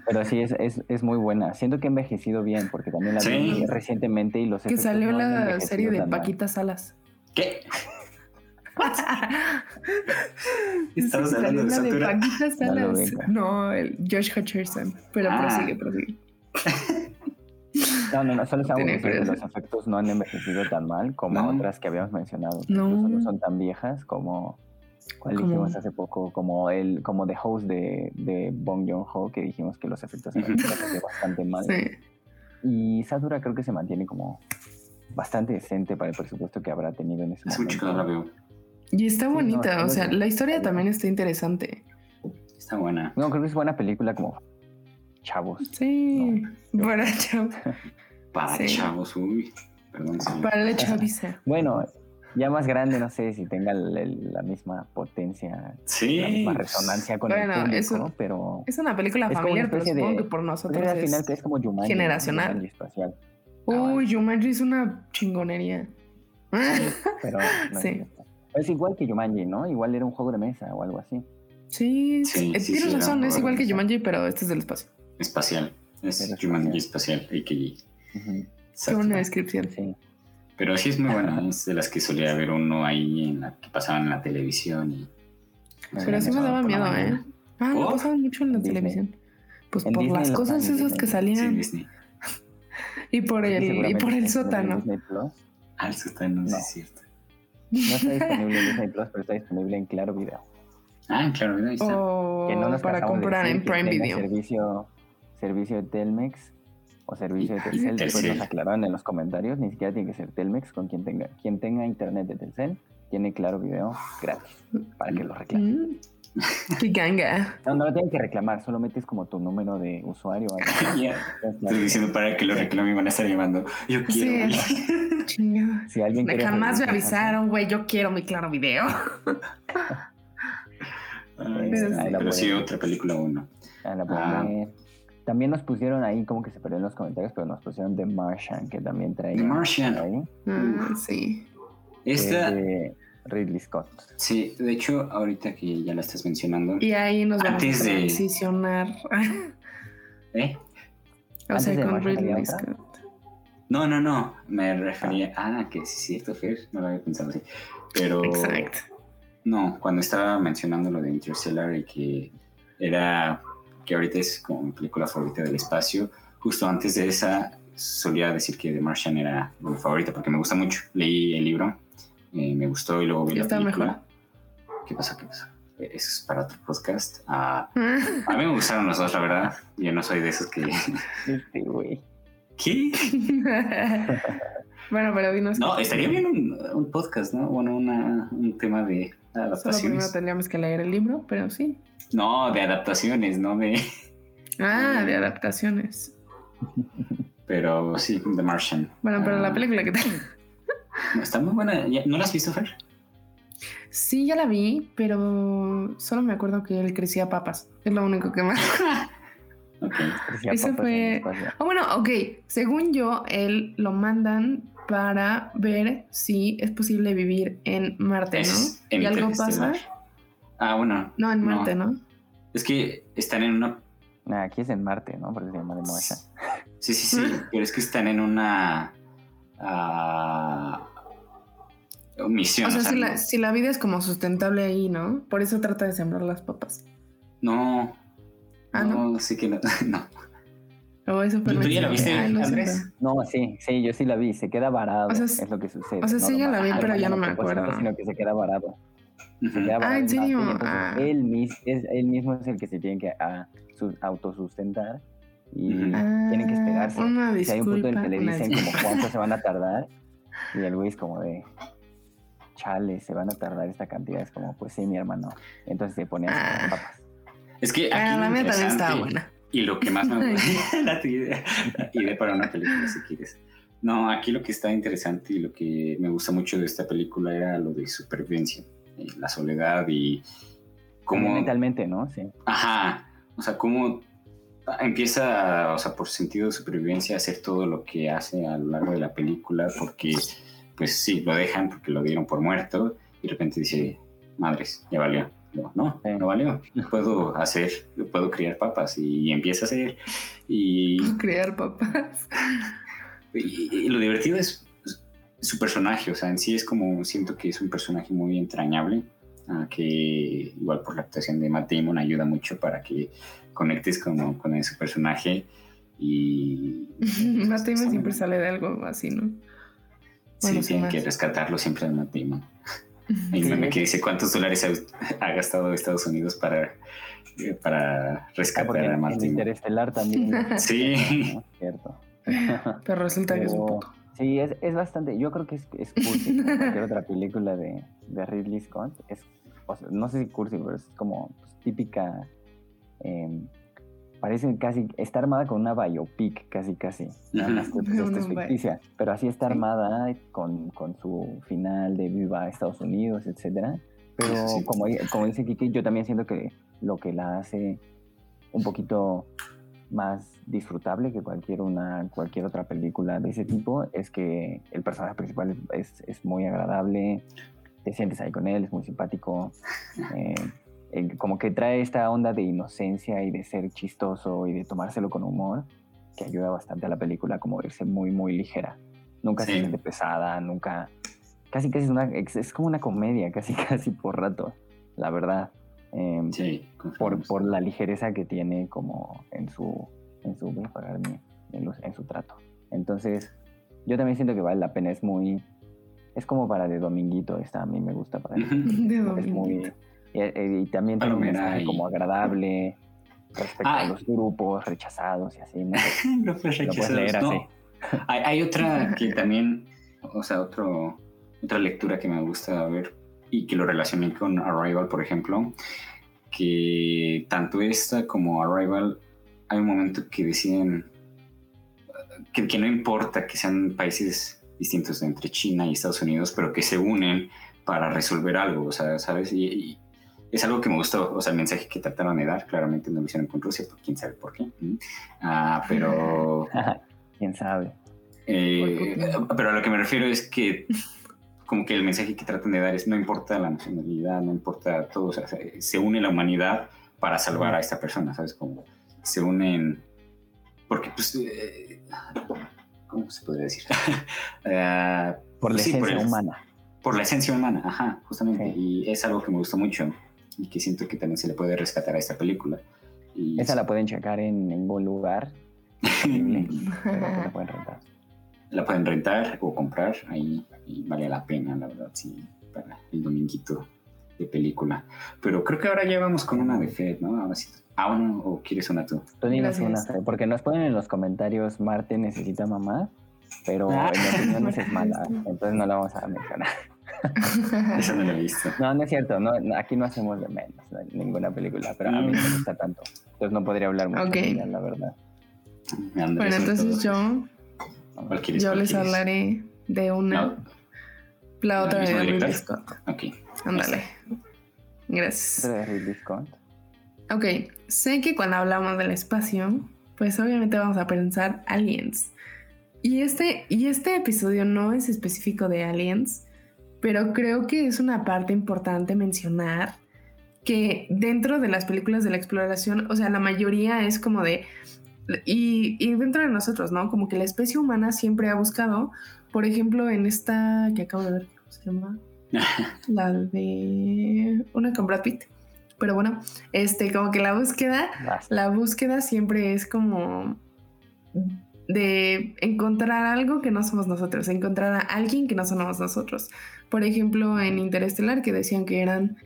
Pero sí, es, es, es muy buena. Siento que ha envejecido bien, porque también la Sí. vi recientemente y los que salió no la serie de. Paquita Salas. ¿Qué? Estamos Sí, hablando de Satura. Paquita No Salas. No, el Josh Hutcherson. Pero Ah. prosigue, prosigue. No, no, no, solo estamos Tenía diciendo que los efectos no han envejecido tan mal como No. otras que habíamos mencionado. No. Incluso no son tan viejas como. ¿Cuál Como- dijimos hace poco? Como el como The Host de, de Bong Joon-ho, que dijimos que los efectos eran Ujú. bastante, mal. Sí. Y Satura creo que se mantiene como bastante decente para el presupuesto que habrá tenido en ese no momento. la veo. Y está Sí, no, bonita, está o sea, la historia también está interesante. Está buena. No, creo que es buena película como chavos. Sí, para, chav- Para Sí. chavos, uy. Perdón, sí. para la chaviza. Bueno, ya más grande, no sé si tenga el- el- la misma potencia, Sí. la misma resonancia con Bueno, el público, pero Es una película Es como familiar, una pero supongo de- que por nosotros al final es... que es como Jumanji, generacional. Jumanji espacial. Uy, Jumanji es una chingonería. Pero no Sí. es, es igual que Jumanji, ¿no? Igual era un juego de mesa o algo así. Sí, Sí, sí, tienes sí, razón, es igual que Jumanji, pero este es del espacio. Espacial. Es Pero Jumanji espacial, AKG. Ujú, Qué buena descripción. Sí. Pero sí es muy buena. es de las que solía ver uno ahí en la que pasaban en la televisión. Y, Pero sí me daba miedo, ¿eh? Ah, ¿Por? pasaban mucho en la En Disney. televisión. Pues En por Disney las cosas en esas que Disney. Sí, salían Disney. y por Sí, el y por el está disponible en sótano. Disney Plus. Ah, el sótano, sí No. es cierto. No está disponible en Disney Plus, pero está disponible en Claro Video. Ah, claro, ahí está. O Que no nos para comprar en Prime Video. Servicio, servicio de Telmex o servicio de Telcel. Después nos aclararon en los comentarios. Ni siquiera tiene que ser Telmex. Con quien tenga, quien tenga internet de Telcel, tiene Claro Video gratis para que lo reclame. Mm. Qué ganga. No, no lo tienen que reclamar. Solo metes como tu número de usuario. Ya, Estoy diciendo para que lo reclame y van a estar llamando. Yo quiero. Sí. Si alguien quiere Jamás me avisaron, güey. Yo quiero mi claro video. Ay, Pero sí, otra película uno. Ah, la Ah. ver. También nos pusieron ahí, como que se perdió en los comentarios, pero nos pusieron The Martian, que también trae. The Martian. Ahí, Ah, sí. Esta, de Ridley Scott. sí, de hecho, ahorita que ya la estás mencionando. Y ahí nos vamos Antes a de- transicionar. ¿Eh? o Antes sea, de con Ridley. Scott. No, no, no. Me refería. Ah, que sí, es cierto, Fer. No lo había pensado así. Pero. Exacto. No, cuando estaba mencionando lo de Interstellar y que era. Que ahorita es como mi película favorita del espacio, justo antes de esa solía decir que The Martian era mi favorita porque me gusta mucho. Leí el libro, eh, me gustó y luego vi ¿Y la está película. mejor? ¿Qué pasa? ¿Qué pasa? Eh, Eso es para otro podcast. Ah, a mí me gustaron los dos, la verdad. Yo no soy de esos que. Este, güey. ¿Qué? bueno, pero dinos. No, estaría bien un, un podcast, ¿no? Bueno, una, un tema de Solo primero adaptaciones. tendríamos que leer el libro, pero sí. No, de adaptaciones, no de. Ah, de adaptaciones. Pero sí, The Martian. Bueno, pero la Ah, película, ¿qué tal? Está muy buena. ¿Ya- ¿No la has visto, Fer? Sí, ya la vi, pero solo me acuerdo que él crecía papas. Es lo único que más. Ok. Crecía Ese papas fue-. Ah, bueno, ok. Según yo, él lo mandan para ver si es posible vivir en Marte, Es ¿no? ¿Y algo pasa? Ah, bueno. No, en. Marte, ¿no? Es que están en una. Nah, aquí es en Marte, ¿no? Porque se llama The Martian. Sí, sí, sí. pero es que están en una. ah, misión. O sea, o sea, si, no- la, si la vida es como sustentable ahí, ¿no? Por eso trata de sembrar las papas. No. Ah, ¿no? no, sí que no. no. O eso ¿Tú ya la viste, Ay, Andrés? No, sí, sí, yo sí la vi. Se queda varado. O sea, es lo que sucede. o sea, sí, ya la vi, pero ya no me a propósito, acuerdo. Sino que se queda varado. Se Ujú. queda varado ¿en serio? Ah. él, mis- es, él mismo es el que se tiene que ah, su- autosustentar y Ujú. tienen que Ah, esperarse. Una Si hay un punto en disculpa. que le dicen disculpa. como cuánto se van a tardar y el güey es como de chale, se van a tardar esta cantidad. Es como, pues sí, mi hermano. Entonces se pone a hacer Ah. papas. Es que aquí Ah, la mía también estaba buena. Y lo que más me gusta, la tu idea, idea para una película si quieres. No, aquí lo que está interesante y lo que me gusta mucho de esta película era lo de supervivencia, eh, la soledad y, cómo... Mentalmente, ¿no? Sí. Ajá, o sea, cómo empieza, o sea, por sentido de supervivencia a hacer todo lo que hace a lo largo de la película, porque, pues sí, lo dejan porque lo dieron por muerto y de repente dice, madres, ya valió. No, no, no valió. Puedo hacer, puedo criar papas y empieza a hacer. Y. Criar papas. Y, lo divertido es su personaje, o sea, en sí es como, siento que es un personaje muy entrañable, que igual por la actuación de Matt Damon ayuda mucho para que conectes con, con ese personaje y... Matt Damon siempre sale de algo así, ¿no? sí, tienen que rescatarlo siempre al Matt Damon. Hay un meme que dice cuántos dólares ha, gastado Estados Unidos para, eh, para ah, rescatar a Martín. Interestelar también. sí. Cierto. Pero resulta que es un puto. Sí, es, es, bastante. Yo creo que es, es cursi. cualquier otra película de, de Ridley Scott. Es, no sé si cursi, pero es como pues, típica. Eh, parece casi, está armada con una biopic, casi, casi. es ficticia, pero así está armada con, con, su final de Viva Estados Unidos, etcétera. Pero como, como dice Kiki, yo también siento que lo que la hace un poquito más disfrutable que cualquier, una, cualquier otra película de ese tipo es que el personaje principal es, es muy agradable, te sientes ahí con él, es muy simpático. Eh, como que trae esta onda de inocencia y de ser chistoso y de tomárselo con humor, que ayuda bastante a la película como verse muy, muy ligera. Nunca se siente pesada, nunca... Casi, casi es, una, es como una comedia, casi, casi por rato, la verdad. Em, sí, por, por, la ligereza que tiene como en su, en su, en, su trato. Entonces, yo también siento que vale la pena, es muy... Es como para de dominguito, esta a mí me gusta para de Es muy, eh, y, también tiene un mensaje como agradable respecto a los grupos rechazados y así. ¿no? grupos rechazados. Hay, hay, otra que también, o sea, otro, otra lectura que me gusta ver y que lo relacioné con Arrival, por ejemplo, que tanto esta como Arrival, hay un momento que deciden que, que no importa que sean países distintos entre China y Estados Unidos, pero que se unen para resolver algo, o sea, ¿sabes? y, es algo que me gustó, o sea, el mensaje que trataron de dar, claramente no lo hicieron con Rusia, pues, quién sabe por qué. Ah, pero... quién sabe. Eh, pero a lo que me refiero es que como que el mensaje que tratan de dar es no importa la nacionalidad, no importa todo, o sea, se une la humanidad para salvar a esta persona, ¿sabes? Como se unen, porque pues, eh, ¿cómo se podría decir? Ah, por la esencia humana. Por la esencia humana, ajá, justamente, y es algo que me gustó mucho y que siento que también se le puede rescatar a esta película. Y Esa la pueden checar en ningún lugar. la pueden rentar. La pueden rentar o comprar ahí y vale la pena, la verdad, sí, para el dominguito de película. Pero creo que ahora ya vamos con una de Fed, ¿no? Ahora sí. ¿Ah, uno o quieres una tú? Tú una, porque nos ponen en los comentarios Marte necesita mamá, pero ah. en mi opinión es mala, entonces no la vamos a mencionar. Eso no lo he visto. No, no es cierto. No, aquí no hacemos de menos ninguna película, pero a mí me gusta tanto. Entonces no podría hablar mucho de ella, la verdad. bueno, entonces yo, yo les hablaré de una. La otra de Ridley Scott. Ok. Ándale. Gracias. de Ridley Scott? Ok. Sé que cuando hablamos del espacio, pues obviamente vamos a pensar aliens. Y este, y este episodio no es específico de aliens, pero creo que es una parte importante mencionar que dentro de las películas de la exploración, o sea, la mayoría es como de, y, dentro de nosotros, ¿no? Como que la especie humana siempre ha buscado, por ejemplo, en esta que acabo de ver, ¿cómo se llama? la de una con Brad Pitt. Pero bueno, este, como que la búsqueda, la búsqueda siempre es como de encontrar algo que no somos nosotros, encontrar a alguien que no somos nosotros. Por ejemplo, en Interestelar, que decían que eran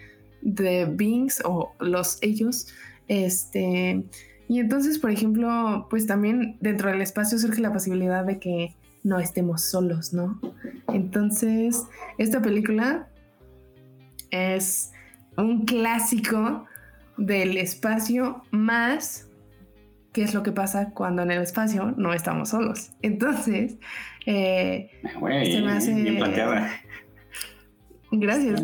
the beings o los ellos, este, y entonces, por ejemplo, pues también dentro del espacio surge la posibilidad de que no estemos solos, ¿no? Entonces, esta película es un clásico del espacio más qué es lo que pasa cuando en el espacio no estamos solos. Entonces, eh, se me hace... Bien planteada. Gracias.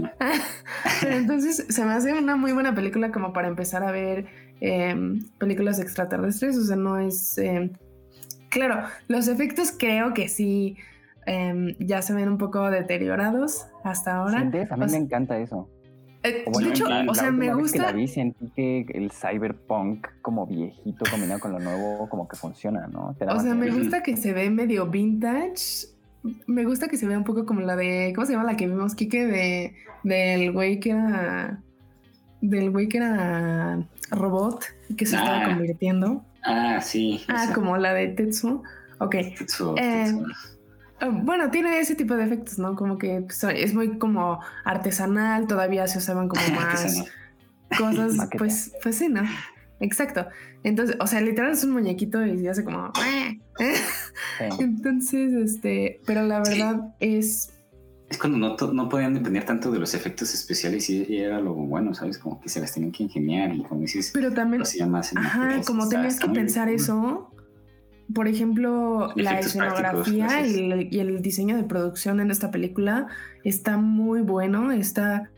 Pero entonces se me hace una muy buena película como para empezar a ver em, películas extraterrestres. O sea, no es... Em, claro, los efectos creo que sí em, ya se ven un poco deteriorados hasta ahora. A mí me encanta eso. Eh, de hecho, o sea, me gusta. que la vi sentí que el cyberpunk como viejito combinado con lo nuevo como que funciona, ¿no? o sea, me gusta que se ve medio vintage. Me gusta que se vea un poco como la de. ¿Cómo se llama la que vimos, Kike? De, del güey que era. Del güey que era robot y que se estaba ah. convirtiendo. Ah, sí. Ah, como la de Tetsu. Ok. Tetsu, eh, Tetsu. Ah, bueno, tiene ese tipo de efectos, ¿no? Como que pues, es muy como artesanal, todavía se usaban como más cosas, pues, pues sí, ¿no? Exacto. Entonces, o sea, literal es un muñequito y se hace como... Entonces, este, pero la verdad es... Es cuando no, no podían depender tanto de los efectos especiales y, era lo bueno, ¿sabes? Como que se las tenían que ingeniar y como dices... Pero también... ajá, como tenías que pensar eso, por ejemplo, la escenografía y el, diseño de producción en esta película está muy bueno, está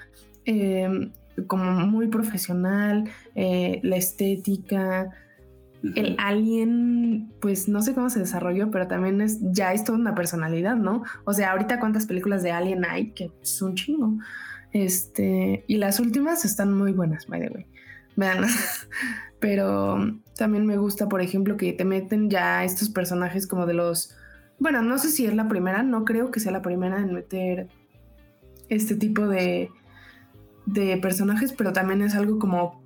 em, como muy profesional, eh, la estética, el alien, pues no sé cómo se desarrolló, pero también es ya es toda una personalidad, ¿no? O sea, ahorita cuántas películas de alien hay, que es un chingo. Este, y las últimas están muy buenas, by the way. Vean, pero también me gusta, por ejemplo, que te meten ya estos personajes como de los... Bueno, no sé si es la primera, no creo que sea la primera en meter este tipo de, de personajes, pero también es algo como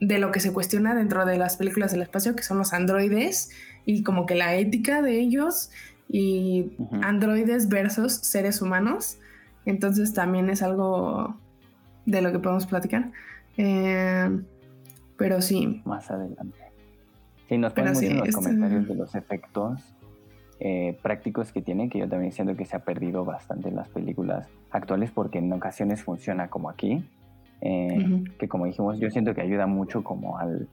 de lo que se cuestiona dentro de las películas del espacio, que son los androides y como que la ética de ellos y androides versus seres humanos. Entonces también es algo de lo que podemos platicar. Eh, pero sí. Más adelante. Sí, nos ponen mucho en los comentarios de los efectos eh, prácticos que tiene, que yo también siento que se ha perdido bastante en las películas actuales porque en ocasiones funciona como aquí, eh, que como dijimos, yo siento que ayuda mucho como al,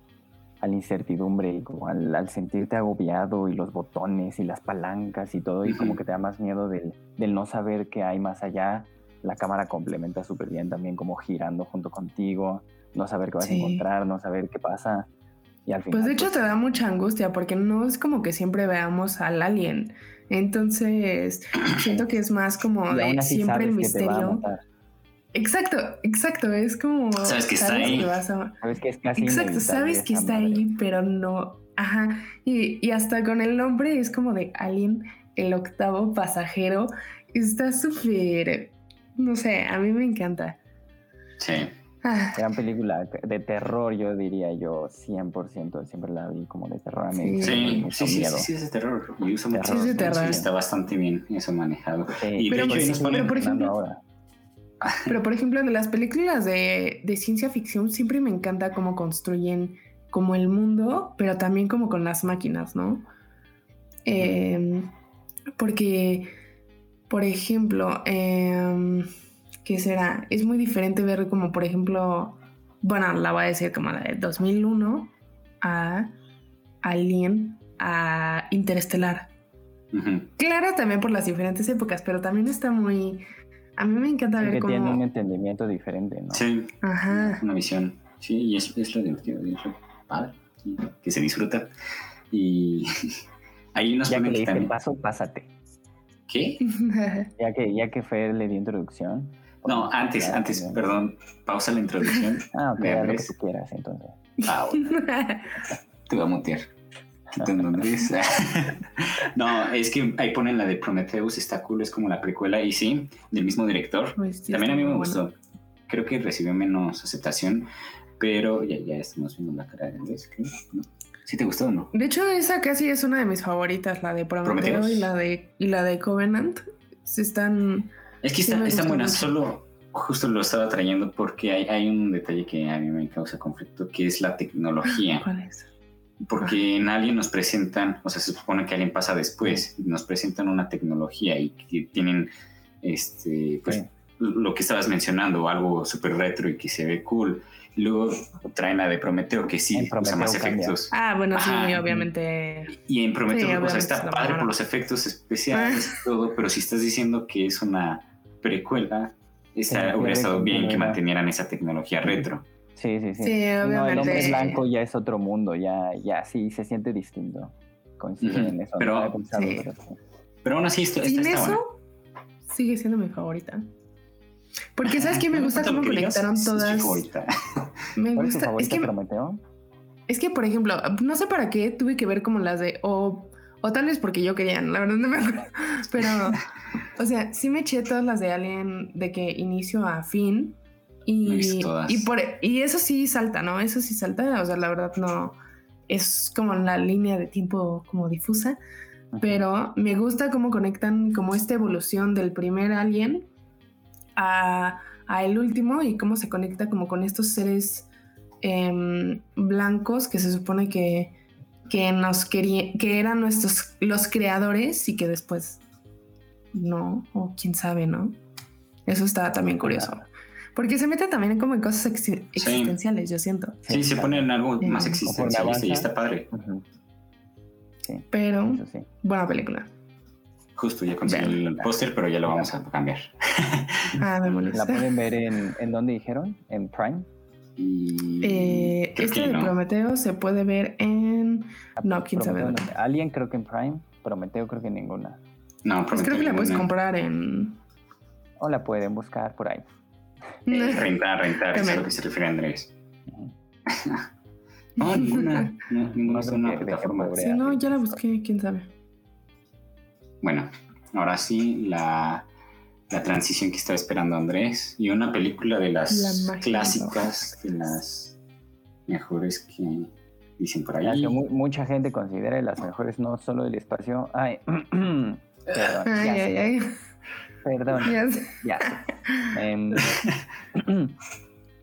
al incertidumbre y como al, sentirte agobiado y los botones y las palancas y todo, y como que te da más miedo del, del no saber qué hay más allá. La cámara complementa súper bien también como girando junto contigo no saber qué vas a encontrar, no saber qué pasa. Y al final, pues de hecho te da mucha angustia porque no es como que siempre veamos al alien. Entonces, siento que es más como de siempre el misterio. Exacto, exacto, es como... Sabes que está ahí. Sabes que es casi Exacto, sabes que está ahí, pero no... Ajá, y, y hasta con el nombre es como de Alien, el octavo pasajero. Está súper... No sé, a mí me encanta. Sí. Ah. Gran película de terror, yo diría yo, 100%. Siempre la vi como de terror. Sí, sí, sí, sí, sí, es de terror. Y usa mucho terror. Sí, terror. Está bastante bien eso manejado. Y pero, de hecho, pero, por ejemplo, ahora. Pero por ejemplo, de las películas de, de ciencia ficción, siempre me encanta cómo construyen como el mundo, pero también como con las máquinas, ¿no? Eh, porque, por ejemplo, eh, ¿qué será? Es muy diferente ver como, por ejemplo, bueno, la voy a decir como la de 2001 a Alien, a Interestelar. Claro, también por las diferentes épocas, pero también está muy... A mí me encanta ver cómo... tiene un entendimiento diferente, ¿no? Sí. Ajá. Una visión. Sí, y es, es lo divertido, es lo padre, que se disfruta. Y hay unos ya que le también... paso, pásate. ¿Qué? ya que, ya que Fer le dio introducción, no, antes, antes, perdón. Pausa la introducción. ah, ok, lo que tú quieras, entonces. Ah, Te voy a mutear. no, es que ahí ponen la de Prometheus, está cool, es como la precuela y sí, del mismo director. Pues También a mí me gustó. Creo que recibió menos aceptación, pero ya, ya estamos viendo la cara de Andrés, creo, ¿no? ¿Sí te gustó o no? De hecho, esa casi es una de mis favoritas, la de Prometheus, y la de y la de Covenant. Se están es que está, está buena, solo justo lo estaba trayendo porque hay, hay, un detalle que a mí me causa conflicto, que es la tecnología. ¿Cuál es? Porque en Alien nos presentan, o sea, se supone que Alien pasa después, nos presentan una tecnología y que tienen, este, pues, lo que estabas mencionando, algo súper retro y que se ve cool. Luego traen la de Prometeo, que sí usa más efectos. Ah, bueno, sí, obviamente. Y en Prometeo, o sea, está padre por los efectos especiales y todo, pero si estás diciendo que es una precuela, hubiera estado bien que mantenieran esa tecnología retro. Sí, sí, sí. Sí, el obviamente. hombre blanco ya es otro mundo, ya, ya sí se siente distinto. Coinciden Ujú, en eso. pero- no pensado, Sí. pero sí. Pero aún así, esto, esta Sin está buena. eso, sigue siendo mi favorita. Porque sabes que me No gusta cómo conectaron todas. favorita. Me ¿Cuál es tu gusta. Es favorita, que, Prometeo? es que, por ejemplo, no sé para qué tuve que ver como las de. O, o tal vez porque yo quería, la verdad no me acuerdo. Pero, o sea, sí me eché todas las de Alien de que inicio a fin. Y, y, por, y eso sí salta, ¿no? Eso sí salta. O sea, la verdad no. Es como la línea de tiempo como difusa. Pero me gusta cómo conectan como esta evolución del primer alien a, a el último y cómo se conecta como con estos seres em, blancos que se supone que, que nos querían, que eran nuestros los creadores y que después no, o quién sabe, ¿no? Eso está también curioso. Porque se mete también como en cosas exi- existenciales, yo siento. Sí, se pone en algo Sí. más existencialista y está padre. Pero Eso sí. buena película. Justo ya conseguí Vean. el póster, pero ya lo vamos a cambiar. Ah, me molesta. ¿La pueden ver en, en dónde dijeron? ¿En Prime? Y Eh, este de no. Prometeo se puede ver en. No, quién sabe Prometeo, dónde. Alien creo que en Prime, Prometeo creo que ninguna. No, Pues creo que la puedes comprar en. O la pueden buscar por ahí. Eh, rentar, rentar, es a lo que se refiere Andrés. Ujú. No, ninguna. No, ninguna No es una plataforma. Sí, no, ya la busqué, quién sabe. Bueno, ahora sí, la, la transición que estaba esperando Andrés y una película de La las magia clásicas, de las mejores que dicen por Ya ahí. que mu- mucha gente considera de las mejores no solo del espacio. Ay, perdón, ya Ay, ay, sé, ay. Perdón, Ya. Em,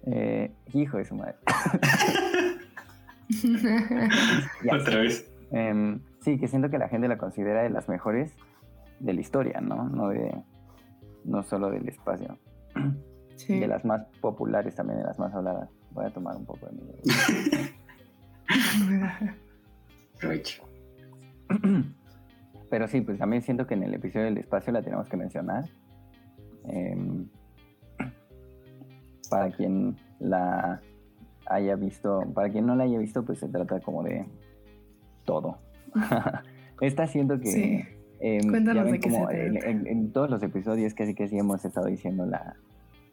eh, hijo de su madre. Ya Otra vez. Em, sí, que siento que la gente la considera de las mejores de la historia, ¿no? No de no solo del espacio. Sí. De las más populares también, de las más habladas. Voy a tomar un poco de mi. Aprovecho. Pero sí, pues también siento que en el episodio del espacio la tenemos que mencionar. Em, para quien la haya visto, para quien no la haya visto, pues se trata como de todo. Esta siento que Sí. em, Cuéntanos de qué se como en, trata. en- en todos los episodios casi que sí hemos estado diciendo la,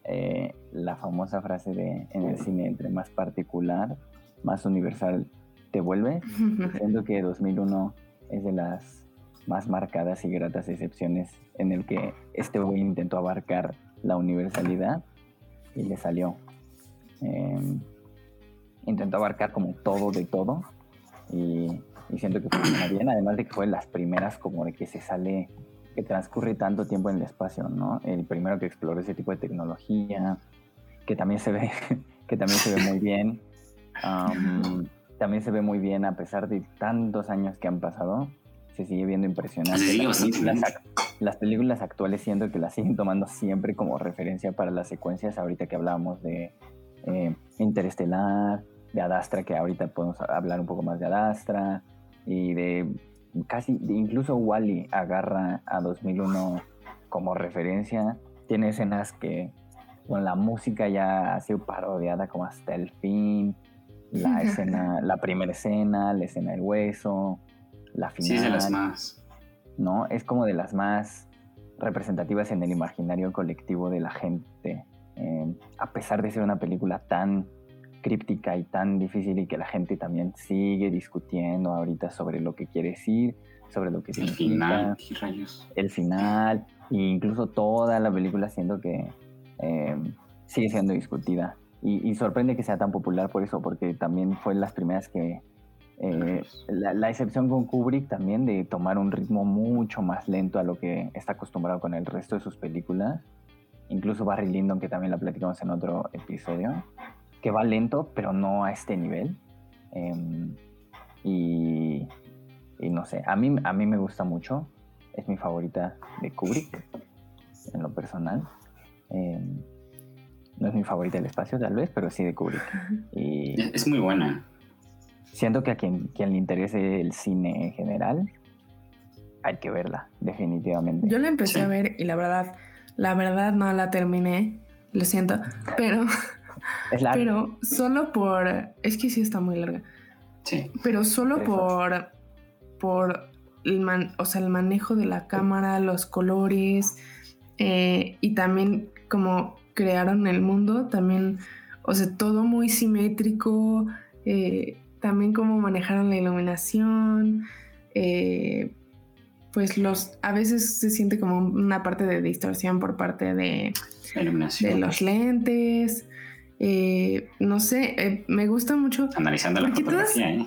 eh, la famosa frase de en el cine entre más particular, más universal te vuelve. Siento que 2001 es de las más marcadas y gratas excepciones en el que este güey intentó abarcar la universalidad y le salió. Eh, intentó abarcar como todo de todo y, y siento que funciona bien, además de que fue las primeras como de que se sale, que transcurre tanto tiempo en el espacio, ¿no? El primero que exploró ese tipo de tecnología, que también se ve, que también se ve muy bien. Am, también se ve muy bien a pesar de tantos años que han pasado. Se sigue viendo impresionante. Sigue las, películas, las películas actuales siento que las siguen tomando siempre como referencia para las secuencias. Ahorita que hablábamos de eh, Interestelar, de Adastra, que ahorita podemos hablar un poco más de Adastra, y de casi, de incluso Wally agarra a 2001 como referencia. Tiene escenas que con la música ya ha sido parodiada como hasta el fin. La escena, la primera escena, la escena del hueso, la final. Sí, es de las más. ¿no? Es como de las más representativas en el imaginario colectivo de la gente. Eh, a pesar de ser una película tan críptica y tan difícil y que la gente también sigue discutiendo ahorita sobre lo que quiere decir, sobre lo que El significa, final, ¿qué rayos? el final, e incluso toda la película siento que eh, sigue siendo discutida. Y, y sorprende que sea tan popular por eso, porque también fue las primeras que... eh, la, la excepción con Kubrick también de tomar un ritmo mucho más lento a lo que está acostumbrado con el resto de sus películas. Incluso Barry Lyndon, que también la platicamos en otro episodio, que va lento, pero no a este nivel. Em, y, y no sé, a mí, a mí me gusta mucho. Es mi favorita de Kubrick, en lo personal. Em, no es mi favorita del espacio, tal vez, pero sí de Kubrick. Y es muy buena. Siento que a quien, quien le interese el cine en general, hay que verla, definitivamente. Yo la empecé Sí. a ver y la verdad, la verdad no la terminé lo siento, pero, pero solo por, es que sí está muy larga. Sí. Pero solo por, por el, o sea, el manejo de la cámara, los colores eh, y también como crearon el mundo, también, o sea, todo muy simétrico, eh, también cómo manejaron la iluminación, eh, pues los, a veces se siente como una parte de distorsión por parte de, de los lentes. Eh, no sé, me gusta mucho. Analizando la fotografía,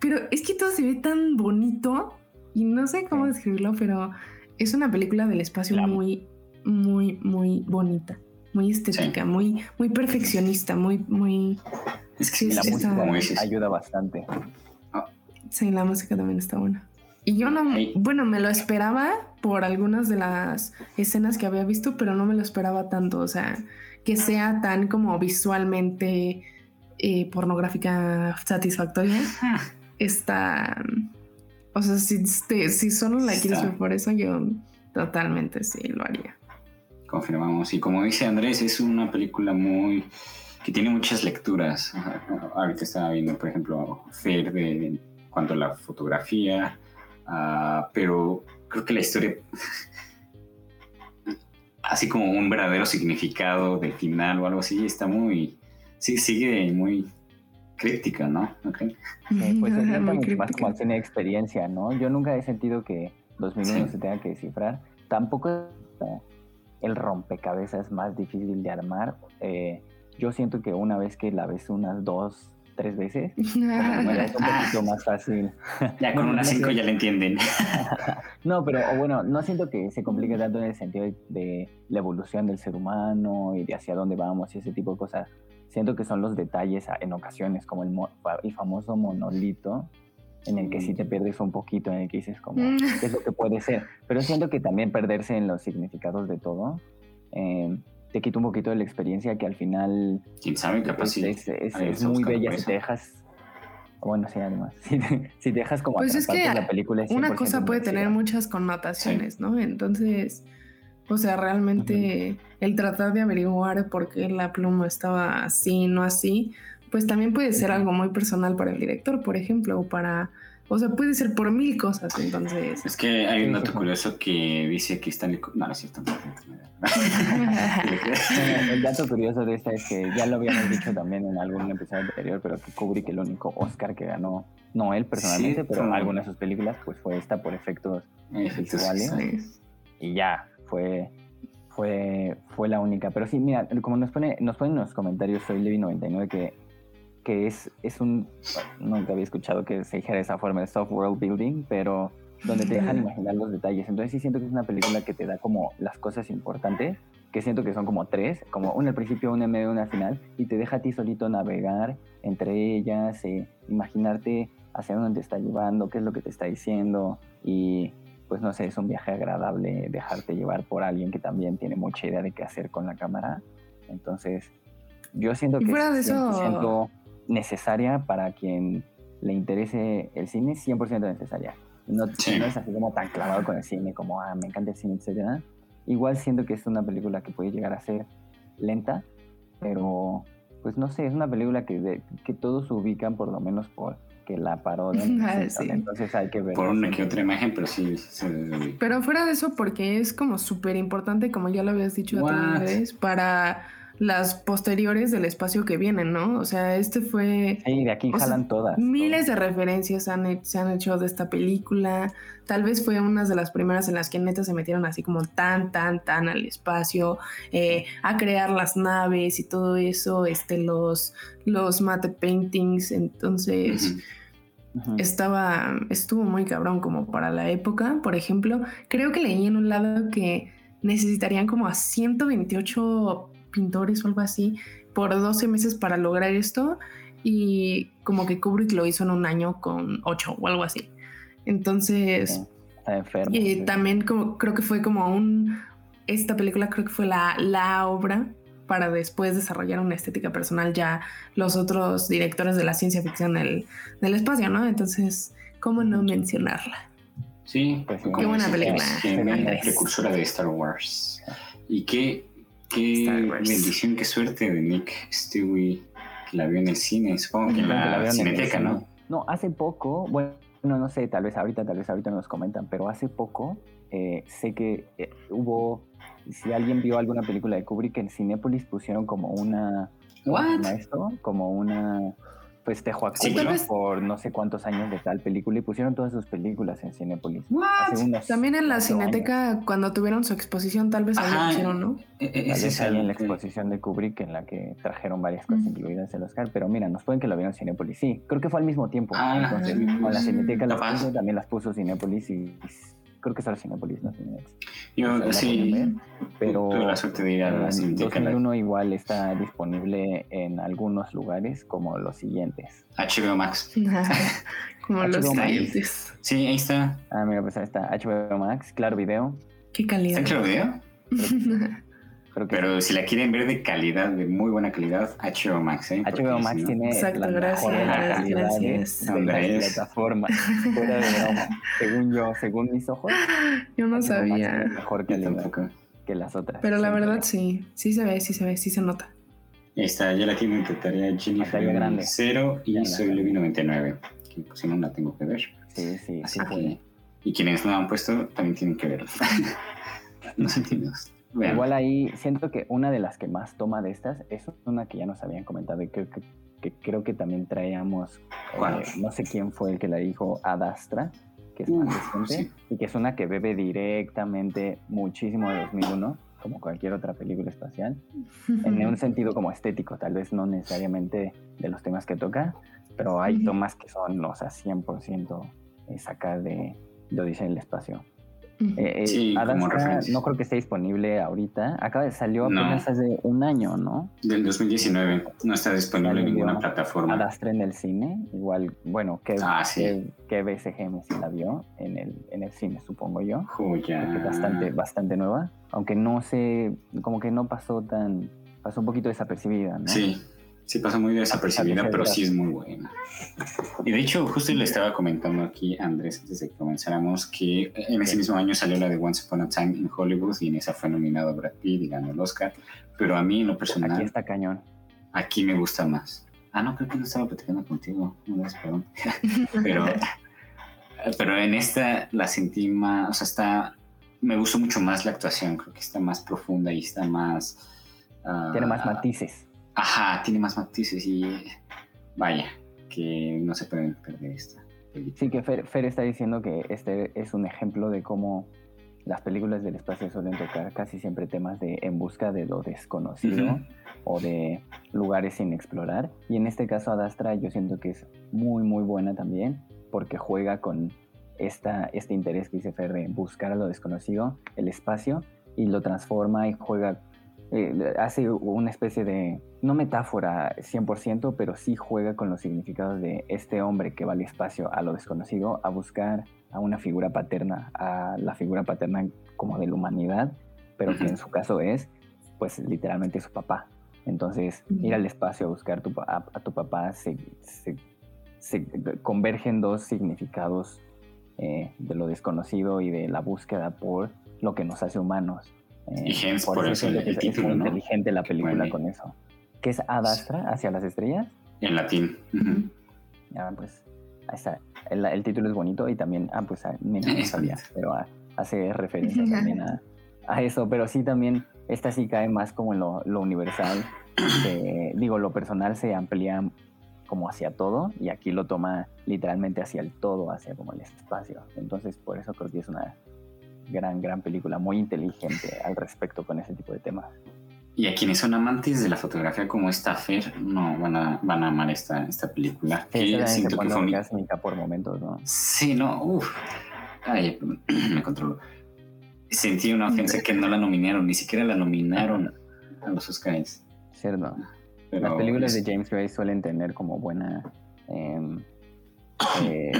Pero es que todo se ve tan bonito y no sé cómo describirlo, pero es una película del espacio muy, muy, muy bonita muy estética, muy, muy perfeccionista, muy, muy. Es que la música ayuda bastante. Ah. Sí, la música también está buena. Y yo no, bueno, me lo esperaba por algunas de las escenas que había visto, pero no me lo esperaba tanto, o sea, que sea tan como visualmente eh, pornográfica satisfactoria. Está, o sea, si, si solo la quieres ver por eso, yo totalmente sí lo haría confirmamos. Y como dice Andrés, es una película muy que tiene muchas lecturas. Ahorita estaba viendo, por ejemplo, Fer de, en cuanto a la fotografía, ah, pero creo que la historia, así como un verdadero significado del final o algo así, está muy, sí, sigue muy críptica, ¿no? Okay. pues se mucho más como tiene experiencia, ¿no? Yo nunca he sentido que los minutos se tengan que descifrar. Tampoco el rompecabezas más difícil de armar. Eh, yo siento que una vez que la ves unas dos, tres veces, es un poquito más fácil. Ya con unas cinco ya le entienden. no, pero bueno, no siento que se complique tanto en el sentido de la evolución del ser humano y de hacia dónde vamos y ese tipo de cosas. Siento que son los detalles en ocasiones, como el, el famoso monolito, en el que sí te pierdes un poquito, en el que dices como, mm. ¿qué es lo que puede ser? Pero siento que también perderse en los significados de todo eh, te quita un poquito de la experiencia que al final... ¿Quién sabe? Capaz es, es, muy bella si te dejas... Bueno, sí, además. Si, te dejas como... Pues es que la película una cosa puede tener muchas connotaciones, ¿no? Entonces... O sea, realmente el tratar de averiguar por qué la pluma estaba así, no así, pues también puede ser algo muy personal para el director, por ejemplo, o para, o sea, puede ser por mil cosas, entonces. Es que hay un dato curioso que dice que Stanley, no, no es cierto. el dato curioso de esta es que ya lo habíamos dicho también en algún episodio anterior, pero que Kubrick el único Oscar que ganó, no él personalmente, pero en alguna de sus películas, pues fue esta por efectos visuales. Y ya, fue fue, fue la única. Pero sí, mira, como nos pone, nos ponen en los comentarios, soy Levi99, que que es, es un, nunca había escuchado que se dijera de esa forma de soft world building, pero donde te dejan imaginar los detalles. Entonces sí siento que es una película que te da como las cosas importantes, que siento que son como tres, como una al principio, una en medio, una al final, y te deja a ti solito navegar entre ellas, e imaginarte hacia dónde te está llevando, qué es lo que te está diciendo, y pues no sé, es un viaje agradable dejarte llevar por alguien que también tiene mucha idea de qué hacer con la cámara. Entonces, yo siento que... Fuera de eso necesaria para quien le interese el cine, 100% necesaria. No, no, es así como tan clavado con el cine, como, ah, me encanta el cine, etc. Igual siento que es una película que puede llegar a ser lenta, pero pues no sé, es una película que, que todos ubican por lo menos por que la parodian. Ah, entonces hay que ver. Por una que otra imagen, pero sí. pero fuera de eso, porque es como súper importante, como ya lo habías dicho otra vez, para las posteriores del espacio que vienen, ¿no? O sea, este fue... Sí, de aquí jalan todas. Miles de referencias han, se han hecho de esta película. Tal vez fue una de las primeras en las que neta se metieron así como tan, tan, tan al espacio, eh, a crear las naves y todo eso, este, los, los mate paintings. Entonces... Estaba, estuvo muy cabrón como para la época, por ejemplo. Creo que leí en un lado que necesitarían como a 128 pintores o algo así por 12 meses para lograr esto y como que Kubrick lo hizo en un año con 8 o algo así. Entonces, y también como, creo que fue como un, esta película creo que fue la, la obra para después desarrollar una estética personal ya los otros directores de la ciencia ficción del, del espacio, ¿no? Entonces, ¿cómo no mencionarla? Sí, pues, qué buena película. precursora de Star Wars. Y que Qué bendición, qué suerte de Nick Stewie que la vio en el cine, supongo que en la la, en cineteca, cine. ¿no? No, hace poco, bueno, no sé, tal vez ahorita, tal vez ahorita nos comentan, pero hace poco eh, sé que eh, hubo, si alguien vio alguna película de Kubrick, en Cinépolis pusieron como una, ¿cómo se What? esto? Como una festejo a Sí, vez- por no sé cuántos años de tal película y pusieron todas sus películas en Cinépolis. También en la años. cineteca, cuando tuvieron su exposición, tal vez ahí pusieron, ¿no? E- e- Tal vez ahí en la exposición de Kubrick en la que trajeron varias cosas Mm. incluidas el Oscar, pero mira, nos pueden que lo vieron Cinépolis. Sí, creo que fue al mismo tiempo. Ah, Entonces, con la pues, Cineteca las puso, también las puso Cinépolis y creo que solo Cinépolis, no Cinemex. Yo sí, ver, pero tuve la suerte de ir a la en cineteca. la- 2001 igual está disponible en algunos lugares como los siguientes. HBO Max. Como los HBO trailers. Sí, ahí está. Ah, mira, pues ahí está HBO Max, Claro Video. Qué ¿Está calidad. en Claro Video? Creo que Pero si la quieren ver de calidad, de muy buena calidad, HBO Max, ¿eh? HBO si Max no- tiene Exacto, la mejor gracias, calidad de- gracias. de, las Andrés. plataformas. Fuera de broma. Según yo, según mis ojos, Yo no HBO sabía. mejor Yo calidad que las otras. Pero la verdad sí, sí se ve, sí se ve, sí se nota. Ahí está, ya la tienen que tarea Jennifer Pantalla grande. 0 y la Soy. Levi 99. Que pues si no la tengo que ver. Sí, sí, Así sí. que. Y quienes no han puesto también tienen que verlo. no sentimos. Igual ahí siento que una de las que más toma de estas es una que ya nos habían comentado y creo que, que creo que también traíamos, eh, no sé quién fue el que la dijo, Adastra, que es más reciente y que es una que bebe directamente muchísimo de 2001, como cualquier otra película espacial, en un sentido como estético, tal vez no necesariamente de los temas que toca, pero hay tomas que son, o sea, 100% sacar de, de Odisea en el espacio. Eh, eh, Sí, Adastra no creo que esté disponible ahorita. Acaba de salió No. apenas hace un año, ¿no? Del 2019. No está disponible en ninguna Adastra plataforma. Adastra en el cine. Igual, bueno, que, Ah, sí. que, que BSGM sí la vio en el, en el cine, supongo yo. Joya. Bastante, bastante nueva. Aunque no sé, como que no pasó tan, pasó un poquito desapercibida, ¿no? Sí, sí pasa muy desapercibida, pero sí es muy buena. Y de hecho, justo le estaba comentando aquí a Andrés antes de que comenzáramos que en ese mismo año salió la de Once Upon a Time in Hollywood y en esa fue nominado Brad Pitt y ganó el Oscar. Pero a mí en lo personal, Aquí aquí, está cañón. me gusta más. Ah, no, creo que no estaba platicando contigo. No, perdón. pero, pero en esta la sentí más, o sea, está, me gustó mucho más la actuación, creo que está más profunda y está más... ah, Tiene más matices. Ajá, tiene más matices y vaya, que no se pueden perder esta película. Sí, que Fer, Fer está diciendo que este es un ejemplo de cómo las películas del espacio suelen tocar casi siempre temas de en busca de lo desconocido o de lugares sin explorar. Y en este caso Adastra yo siento que es muy muy buena también porque juega con esta, este interés que dice Fer de buscar a lo desconocido, el espacio, y lo transforma y juega, eh, hace una especie de, no metáfora 100%, pero sí juega con los significados de este hombre que va al espacio, a lo desconocido, a buscar a una figura paterna, a la figura paterna como de la humanidad, pero que en su caso es, pues literalmente su papá. Entonces, ir al espacio a buscar tu a, a tu papá se, se- se convergen dos significados eh, de lo desconocido y de la búsqueda por lo que nos hace humanos. Eh, Y hence, por eso siento el- es, es título, muy ¿no? inteligente la película con eso. ¿Qué es Adastra hacia las estrellas? En latín. Ujú. Ah, pues ahí está. El, el título es bonito y también, ah, pues ah, mira, no Es sabía, pero ah, hace referencia también a, a eso. Pero sí también, esta sí cae más como en lo, lo universal. que, digo, lo personal se amplía como hacia todo y aquí lo toma literalmente hacia el todo, hacia como el espacio. Entonces, por eso creo que es una gran, gran película, muy inteligente al respecto con ese tipo de temas. Y a quienes son amantes de la fotografía como esta Fer, no van a, van a amar esta, esta película. Sí, Que siento fue mi- por momentos, ¿no? Sí, no, uff. Ay, me controlo. Sentí una ofensa que no la nominaron, ni siquiera la nominaron a los Oscars. Cierto. Pero Las películas es- de James Gray suelen tener como buena em, eh,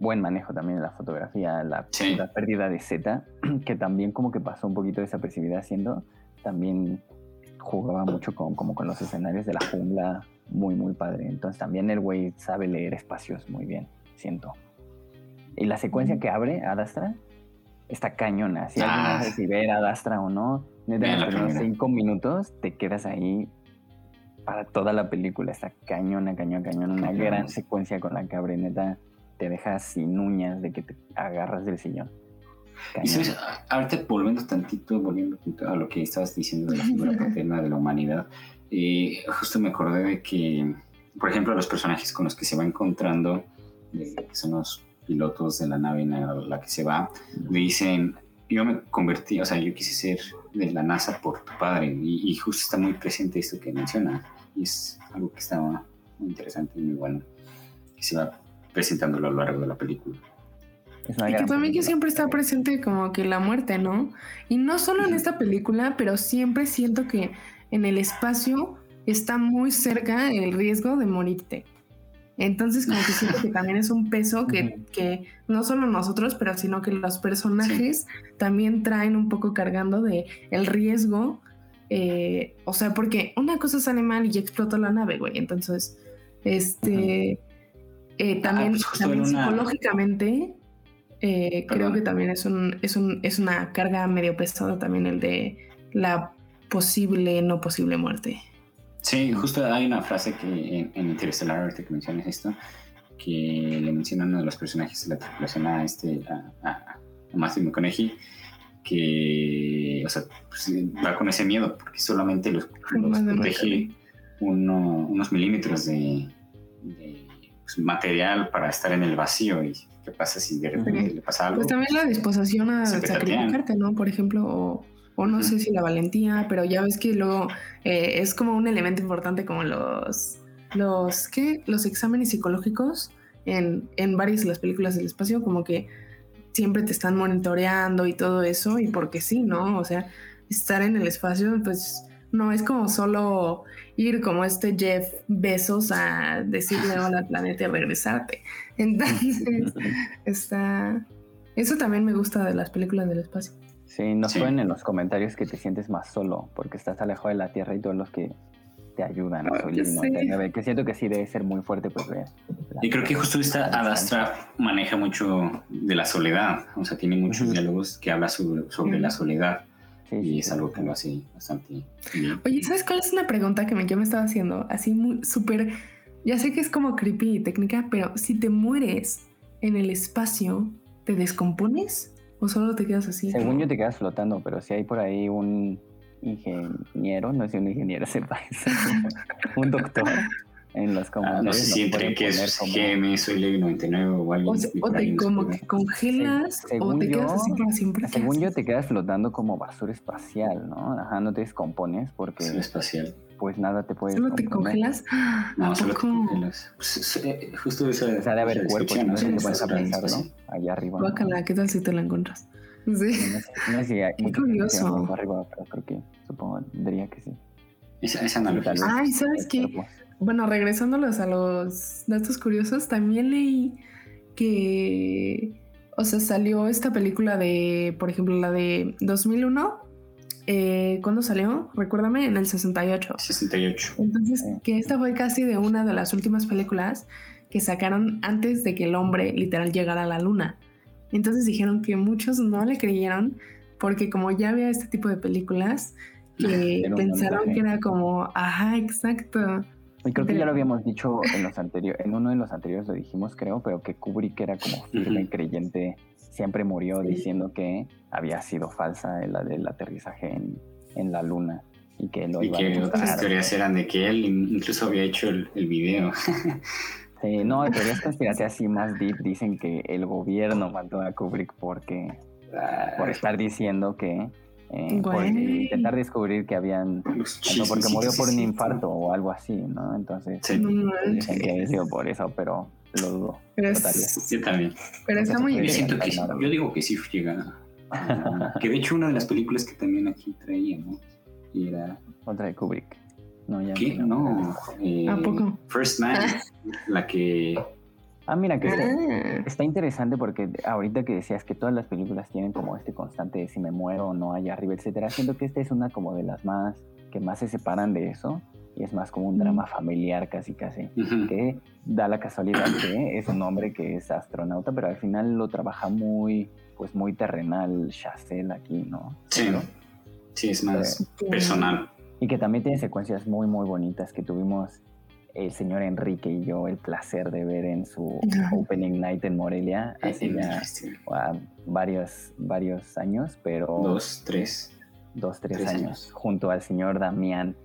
buen manejo también de la fotografía, la, Sí. la pérdida de Z, que también como que pasó un poquito desapercibida haciendo, también jugaba mucho con, como con los escenarios de la jungla, muy muy padre. Entonces también el güey sabe leer espacios muy bien, siento. Y la secuencia que abre Adastra está cañona. Si alguien Ah. sabe si ver Adastra o no, Neta, los primeros cinco minutos te quedas ahí para toda la película. Está cañona, cañón, cañón. Una gran secuencia con la que abre, neta, te deja sin uñas de que te agarras del sillón. Y sabes, ahorita volviendo tantito, volviendo a lo que estabas diciendo de la figura paterna de la humanidad, eh, justo me acordé de que, por ejemplo, los personajes con los que se va encontrando, que son los pilotos de la nave en la, que se va, le dicen, yo me convertí, o sea, yo quise ser de la NASA por tu padre, y, justo está muy presente esto que menciona, y es algo que está muy interesante y muy bueno, que se va presentando a lo largo de la película. Y que también que siempre está presente como que la muerte, ¿no? Y no solo en esta película, pero siempre siento que en el espacio está muy cerca el riesgo de morirte. Entonces, como que siento que también es un peso que, que, no solo nosotros, pero sino que los personajes también traen un poco cargando de el riesgo. Eh, o sea, porque una cosa sale mal y ya explota la nave, güey. Entonces, este eh, ah, también, pues también psicológicamente eh, creo que también es un, es un, es una carga medio pesada también el de la posible, no posible muerte. Sí, justo hay una frase que en, en Interestelar, ahorita que mencionas esto, que le menciona uno de los personajes de la tripulación a este, a, a, Matthew McConaughey, que, o sea, pues, va con ese miedo, porque solamente los, protege unos milímetros de, pues, material para estar en el vacío y qué pasa si de repente le pasa algo. Pues también la disposición a sacrificarte, ¿no? Por ejemplo, o o no sé si la valentía, pero ya ves que luego eh, es como un elemento importante como los, los, ¿qué? Los exámenes psicológicos en, en varias de las películas del espacio, como que siempre te están monitoreando y todo eso, y porque sí, ¿no? O sea, estar en el espacio, pues no es como solo ir como este Jeff Besos a decirle hola al planeta y regresarte. Entonces, está... Eso también me gusta de las películas del espacio. Sí, nos ponen en los comentarios que te sientes más solo porque estás alejado de la Tierra y todos los que te ayudan a sobrevivir. Que siento que sí debe ser muy fuerte, pues Y creo que justo esta Adastra maneja mucho de la soledad, o sea, tiene muchos diálogos que habla sobre, la soledad. Y es algo que lo hace bastante bien. Oye, ¿sabes cuál es una pregunta que me, yo me estaba haciendo? Así muy súper, ya sé que es como creepy y técnica, pero si te mueres en el espacio, ¿te descompones? ¿O solo te quedas así? Según yo te quedas flotando, pero si hay por ahí un ingeniero, no sé un ingeniero, sepa un doctor en los comentarios. Ah, no sé si entre que es como... GM, soy 99 o algo así. O, te como que congelas o te quedas así para siempre. Según yo te quedas flotando como basura espacial, ¿no? Ajá, no te descompones porque... Basura espacial pues nada te puede. ¿Solo te congelas? No, solo te congelas. Pues, eh, justo esa. O sea, de haber cuerpo, no sé qué vas a pensar, ¿no? Allá arriba. Bácala, ¿qué tal si te la encuentras? Sí. No, sé si hay Qué curioso. Arriba, pero creo que supongo, diría que sí. Esa, esa analogía. Ay, ¿sabes qué? Bueno, regresándolos a los datos curiosos, también leí que, o sea, salió esta película de, por ejemplo, la de 2001, eh, ¿cuándo salió? Recuérdame, en el 68. 68. Entonces, que esta fue casi de una de las últimas películas que sacaron antes de que el hombre literal llegara a la luna. Entonces dijeron que muchos no le creyeron porque como ya había este tipo de películas, que pensaron que era como, ajá, exacto. Y creo que ya lo habíamos dicho en los anteriores, en uno de los anteriores lo dijimos, creo, pero que Kubrick era como firme y creyente siempre murió diciendo que había sido falsa la del aterrizaje en, en la luna y que lo y que otras teorías eran de que él incluso había hecho el, el video. sí, no, teorías conspirativas así más deep dicen que el gobierno mandó a Kubrick porque por ah. estar diciendo que eh, por intentar descubrir que habían no, porque murió por un infarto o algo así, ¿no? Entonces dicen que había sido por eso, pero lo dudo. Pero yo también. Pero está muy yo, yo digo que sí llega. que de hecho una de las películas que también aquí traía, ¿no? Y era. Otra de Kubrick. No, ya ¿Qué? No. Eh, ¿A poco? First Man, la que. Ah, mira, que ah. está, interesante porque ahorita que decías que todas las películas tienen como este constante de si me muero o no allá arriba, etcétera, siento que esta es una como de las más que más se separan de eso y es más como un drama familiar casi casi, que da la casualidad que es un hombre que es astronauta, pero al final lo trabaja muy, pues muy terrenal Chazelle aquí, ¿no? Sí. Sí, es más personal. Y que también tiene secuencias muy, muy bonitas que tuvimos el señor Enrique y yo el placer de ver en su Opening Night en Morelia hace ya varios, varios años, pero... Dos, tres. Dos, tres, años, junto al señor Damián,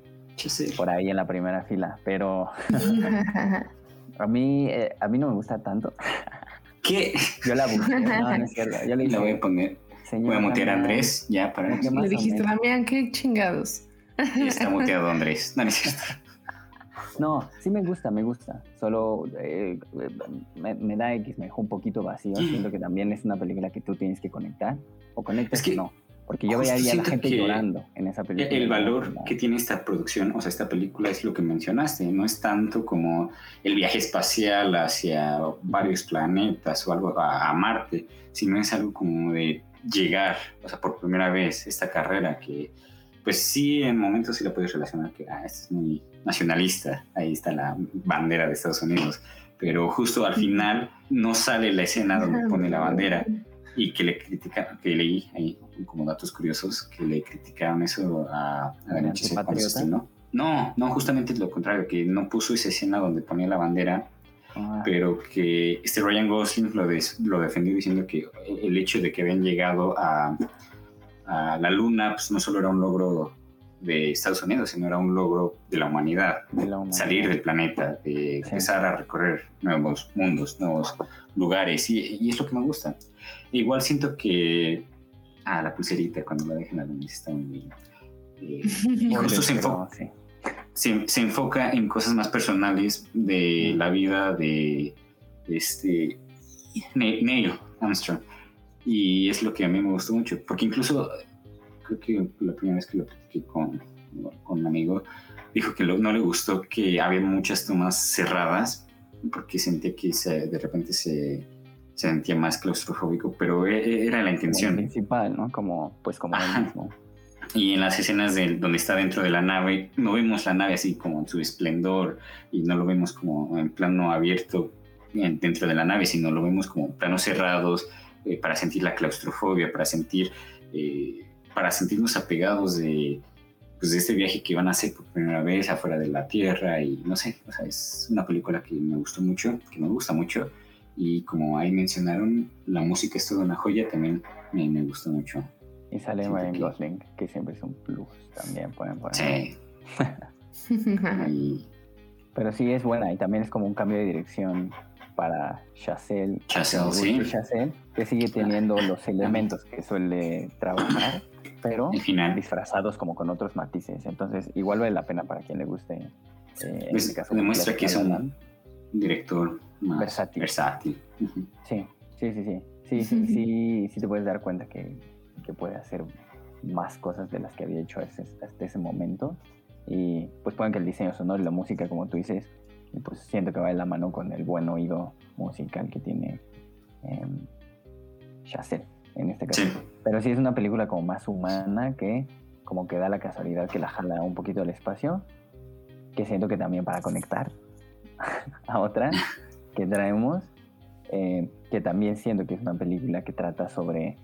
por ahí en la primera fila, pero a, mí, eh, a mí no me gusta tanto. ¿Qué? Yo la busqué, no, no es cierto. Yo le la voy a poner. voy a mutear a Andrés ya para... Le dijiste, Damián, qué chingados. Está muteado Andrés. No, no es cierto. No, sí me gusta, me gusta. Solo eh, me, da X, me dejó un poquito vacío. Siento que también es una película que tú tienes que conectar. O conectas que, no. Porque yo veía a la gente llorando en esa película. El valor que tiene esta producción, o sea, esta película es lo que mencionaste. No es tanto como el viaje espacial hacia varios planetas o algo a, a Marte, sino es algo como de llegar, o sea, por primera vez esta carrera que pues sí, en momentos sí la puedes relacionar que ah, esto es muy nacionalista, ahí está la bandera de Estados Unidos, pero justo al final no sale la escena donde pone la bandera y que le critican, que leí ahí como datos curiosos, que le criticaron eso a, a ¿no? No, no, justamente lo contrario, que no puso esa escena donde ponía la bandera, ah. pero que este Ryan Gosling lo, lo defendió diciendo que el hecho de que habían llegado a a la Luna pues, no solo era un logro de Estados Unidos, sino era un logro de la humanidad, salir del planeta, de empezar a recorrer nuevos mundos, nuevos lugares, y, es lo que me gusta. Igual siento que, ah, la pulserita cuando la dejen a la luna está muy bien. Eh, justo se, enfoca, se, enfoca en cosas más personales de la vida de, este Neil Armstrong. Y es lo que a mí me gustó mucho, porque incluso creo que la primera vez que lo platiqué con, con un amigo, dijo que no le gustó que había muchas tomas cerradas, porque sentía que de repente se, sentía más claustrofóbico, pero e, e, era la intención. principal, ¿no? Como, pues como mismo. Y en las escenas de, donde está dentro de la nave, no vemos la nave así como en su esplendor y no lo vemos como en plano abierto dentro de la nave, sino lo vemos como planos cerrados, eh, para sentir la claustrofobia, para sentir, eh, para sentirnos apegados de, pues, de este viaje que van a hacer por primera vez afuera de la Tierra y no sé, o sea, es una película que me gustó mucho, que me gusta mucho y como ahí mencionaron, la música es toda una joya, también me, me gustó mucho. Y sale Ryan Gosling, que siempre es un plus también, pueden poner. Sí. Pero sí es buena y también es como un cambio de dirección para Chazelle, Chazelle, que sigue teniendo los elementos que suele trabajar, pero disfrazados como con otros matices. Entonces, igual vale la pena para quien le guste. Eh, pues, este demuestra que es un director versátil. versátil. Sí, sí, sí, sí. Sí, sí, sí, sí te puedes dar cuenta que, que puede hacer más cosas de las que había hecho hasta, hasta ese momento. Y pues pueden que el diseño sonoro y la música, como tú dices, pues siento que va de la mano con el buen oído musical que tiene eh, en este caso. Pero sí es una película como más humana que como que da la casualidad que la jala un poquito al espacio, que siento que también para conectar a otra que traemos, eh, que también siento que es una película que trata sobre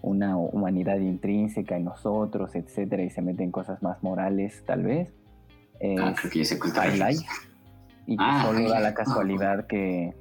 una humanidad intrínseca en nosotros, etcétera, y se mete en cosas más morales, tal vez. ah, creo que ya se y que ah, solo da la casualidad que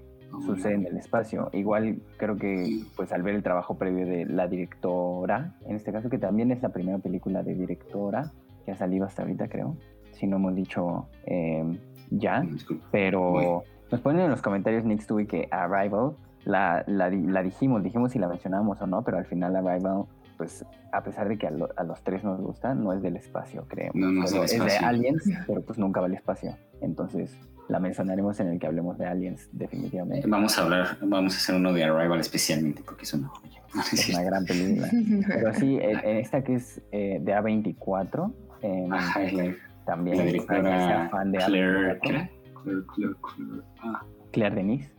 sucede en el espacio. Igual creo que pues al ver el trabajo previo de la directora, en este caso que también es la primera película de directora que ha salido hasta ahorita creo, si no hemos dicho em, ya, pero nos ponen en los comentarios Nick Stewie que Arrival la, la, la, dijimos, dijimos si la mencionamos o no, pero al final Arrival pues a pesar de que a, los tres nos gusta, no es del espacio, creo. No, no es, es de Aliens, pero pues nunca va al espacio. Entonces, la mencionaremos en el que hablemos de Aliens, definitivamente. Vamos a hablar, vamos a hacer uno de Arrival especialmente porque es una joya. Es una gran película. Pero sí, en, esta que es eh, de A24, eh, también la directora fan de Claire, Claire, Claire, Claire, ah. Claire Denis.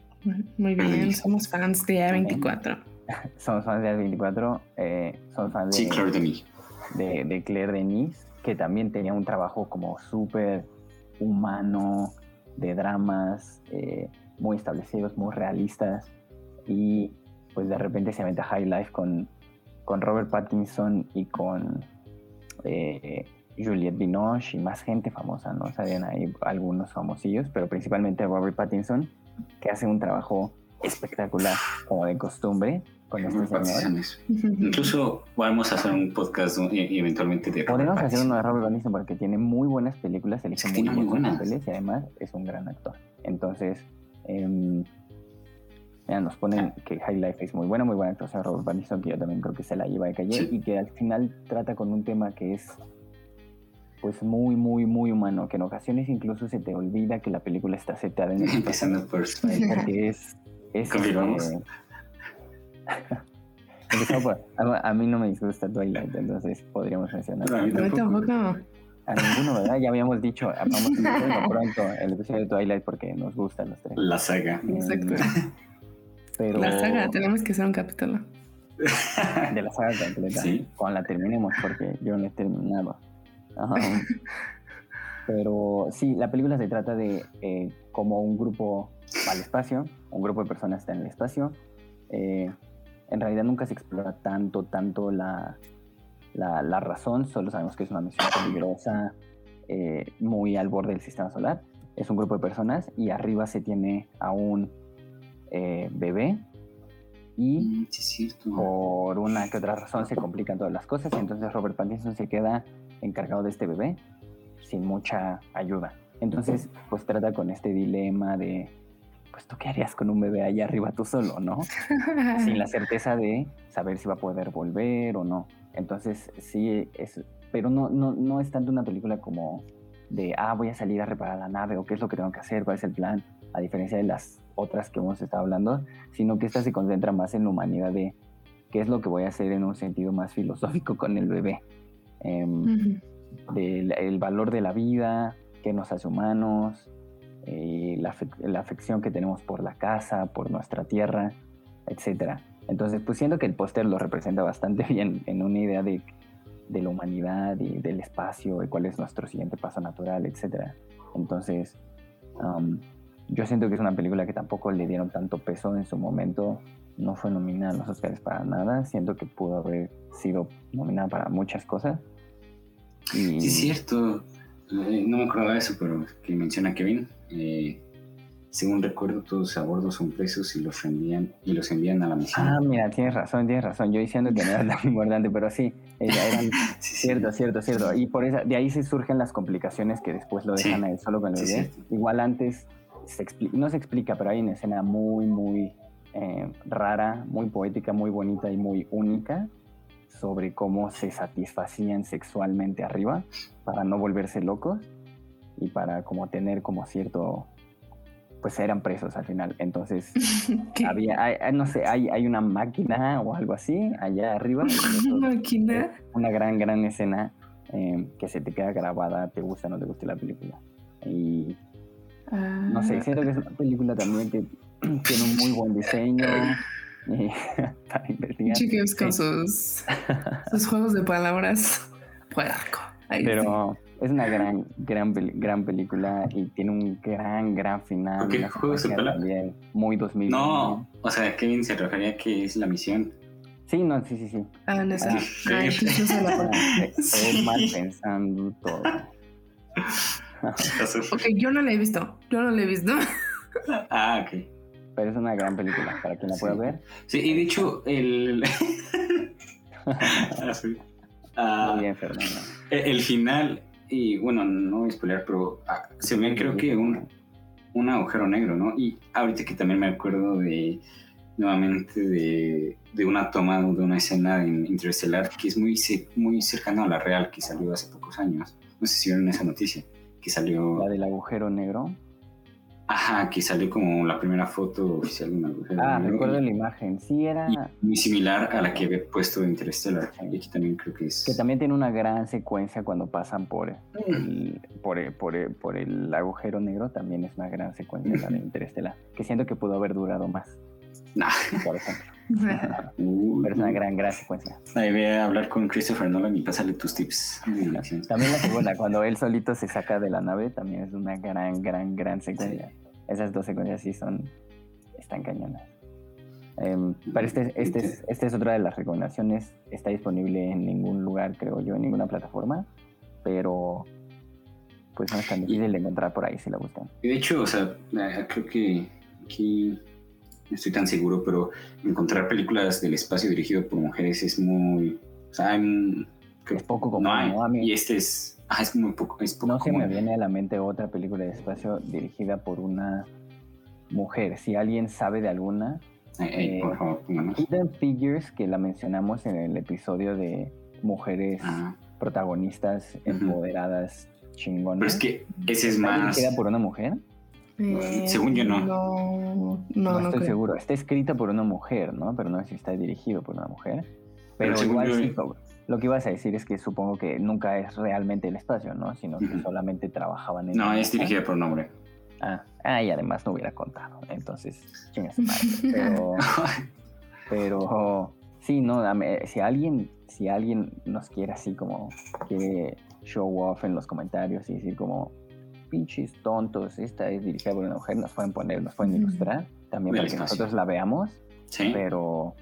Muy bien, somos fans de A24. somos fans de A24, eh, somos fans de, sí, Claire Denis. De, de Claire Denis, que también tenía un trabajo como súper humano, de dramas eh, muy establecidos, muy realistas. Y pues de repente se mete a High Life con, con Robert Pattinson y con eh, Juliette Binoche y más gente famosa, ¿no? Salían ahí algunos famosillos, pero principalmente Robert Pattinson, que hace un trabajo espectacular, como de costumbre, con este señor. Incluso vamos a hacer un podcast eventualmente de Podemos hacer uno de Robert Pattinson porque tiene muy buenas películas, elige muy, muy buenas papeles y además es un gran actor. Entonces, eh, nos ponen que High Life es muy buena, muy buena actuación de Robert Pattinson, que yo también creo que se la lleva de calle y que al final trata con un tema que es pues muy, muy, muy humano, que en ocasiones incluso se te olvida que la película está seteada en el Empezando por porque es... es a, mí no me disgusta Twilight, entonces podríamos mencionar. A mí tampoco. A ninguno, ¿verdad? Ya habíamos dicho, vamos a pronto el episodio de Twilight porque nos gusta los tres. La saga. Exacto. La saga, tenemos que hacer un capítulo. De la saga completa. Sí. Cuando la terminemos, porque yo no he terminado. Pero sí, la película se trata de eh, como un grupo va al espacio, un grupo de personas está en el espacio. Eh, en realidad nunca se explora tanto, tanto la, la, razón, solo sabemos que es una misión peligrosa, eh, muy al borde del sistema solar. Es un grupo de personas y arriba se tiene a un eh, bebé y mm, por una que otra razón se complican todas las cosas y entonces Robert Pattinson se queda encargado de este bebé sin mucha ayuda. Entonces, pues trata con este dilema de, pues tú qué harías con un bebé allá arriba tú solo, ¿no? sin la certeza de saber si va a poder volver o no. Entonces, sí, es, pero no, no, no es tanto una película como de, ah, voy a salir a reparar la nave o qué es lo que tengo que hacer, cuál es el plan, a diferencia de las otras que hemos estado hablando, sino que esta se concentra más en la humanidad de qué es lo que voy a hacer en un sentido más filosófico con el bebé. Em, del el valor de la vida, qué nos hace humanos, eh, la, la, afección que tenemos por la casa, por nuestra tierra, etc. Entonces, pues siento que el póster lo representa bastante bien en una idea de, de, la humanidad y del espacio y cuál es nuestro siguiente paso natural, etc. Entonces, yo siento que es una película que tampoco le dieron tanto peso en su momento. No fue nominada a los Oscars para nada. Siento que pudo haber sido nominada para muchas cosas. Y... Sí, es cierto. Eh, no me acordaba de eso, pero que menciona Kevin. Eh, según recuerdo, todos a bordo son presos y los envían, y los envían a la misión. Ah, mira, tienes razón, tienes razón. Yo diciendo que no era tan importante, pero sí, eran, cierto, cierto, cierto. Y por eso, de ahí se surgen las complicaciones que después lo dejan a él solo con el bebé. Igual antes no se explica, pero hay una escena muy, muy eh, rara, muy poética, muy bonita y muy única sobre cómo se satisfacían sexualmente arriba para no volverse locos y para como tener como cierto pues eran presos al final. Entonces había no sé hay, hay una máquina o algo así allá arriba. Máquina. una gran gran escena eh, que se te queda grabada te gusta o no te gusta la película. Y no sé, siento que es una película también que tiene un muy buen diseño. Chicos con sus, sus juegos de palabras. Pero es una gran, gran, gran película y tiene un gran, gran final. ¿Qué juegos de palabras? Muy 2000. No, o sea, Kevin se refería a que es la misión. Sí, no, sí, sí, sí. Ah, no sé. Estoy mal pensando todo. ok, yo no la he visto. Yo no la he visto. ah, ok. Pero es una gran película para quien la pueda ver. Sí, y de hecho, el. ah, sí. Ah, Muy bien, Fernando. El, final, y bueno, no voy a spoiler, pero ah, se ve, creo que un, un agujero negro, ¿no? Y ahorita que también me acuerdo de nuevamente de, de, una toma de una escena en Interstellar que es muy, muy cercano a la real que salió hace pocos años. No sé si vieron esa noticia que salió... La del agujero negro. Ajá, que salió como la primera foto oficial de un agujero ah, recuerdo la imagen. Sí, era... muy similar a la que había puesto Interstellar. Y aquí también creo que es... Que también tiene una gran secuencia cuando pasan por el, por, el, por, por el agujero negro. También es una gran secuencia la de Interstellar. Que siento que pudo haber durado más. Nah. Por ejemplo. Pero es una gran, gran secuencia. Ahí voy a hablar con Christopher Nolan y pásale tus tips También la segunda, cuando él solito se saca de la nave, también es una gran, gran, gran secuencia. Esas dos secuencias sí son, están cañonas. Em, pero este, este, es, este es otra de las recomendaciones. Está disponible en ningún lugar, creo yo, en ninguna plataforma. Pero pues no es tan difícil de encontrar por ahí si la buscan. De hecho, o sea, eh, creo que aquí no estoy tan seguro, pero encontrar películas del espacio dirigido por mujeres es muy. O sea, es poco común. No Y este es. Ah, es muy poco. Es no se me viene a la mente otra película de espacio dirigida por una mujer. Si alguien sabe de alguna. Eh, por favor, Hidden Figures, que la mencionamos en el episodio de mujeres protagonistas empoderadas chingonas. Pero es que ese es más. dirigida por una mujer? Eh, Según yo no. No, no, estoy seguro. Está escrita por una mujer, ¿no? Pero no sé si está dirigido por una mujer. Pero, igual sí, lo que ibas a decir es que supongo que nunca es realmente el espacio, ¿no? Sino que solamente trabajaban en... No, es dirigida por un hombre. Ah, ah, y además no hubiera contado. Entonces, chingas madre. Pero, pero sí, no, si alguien, si alguien nos quiere así como quiere show off en los comentarios y decir como pinches tontos, esta es dirigida por una mujer, nos pueden poner, nos pueden ilustrar también para que nosotros la veamos. Sí. Pero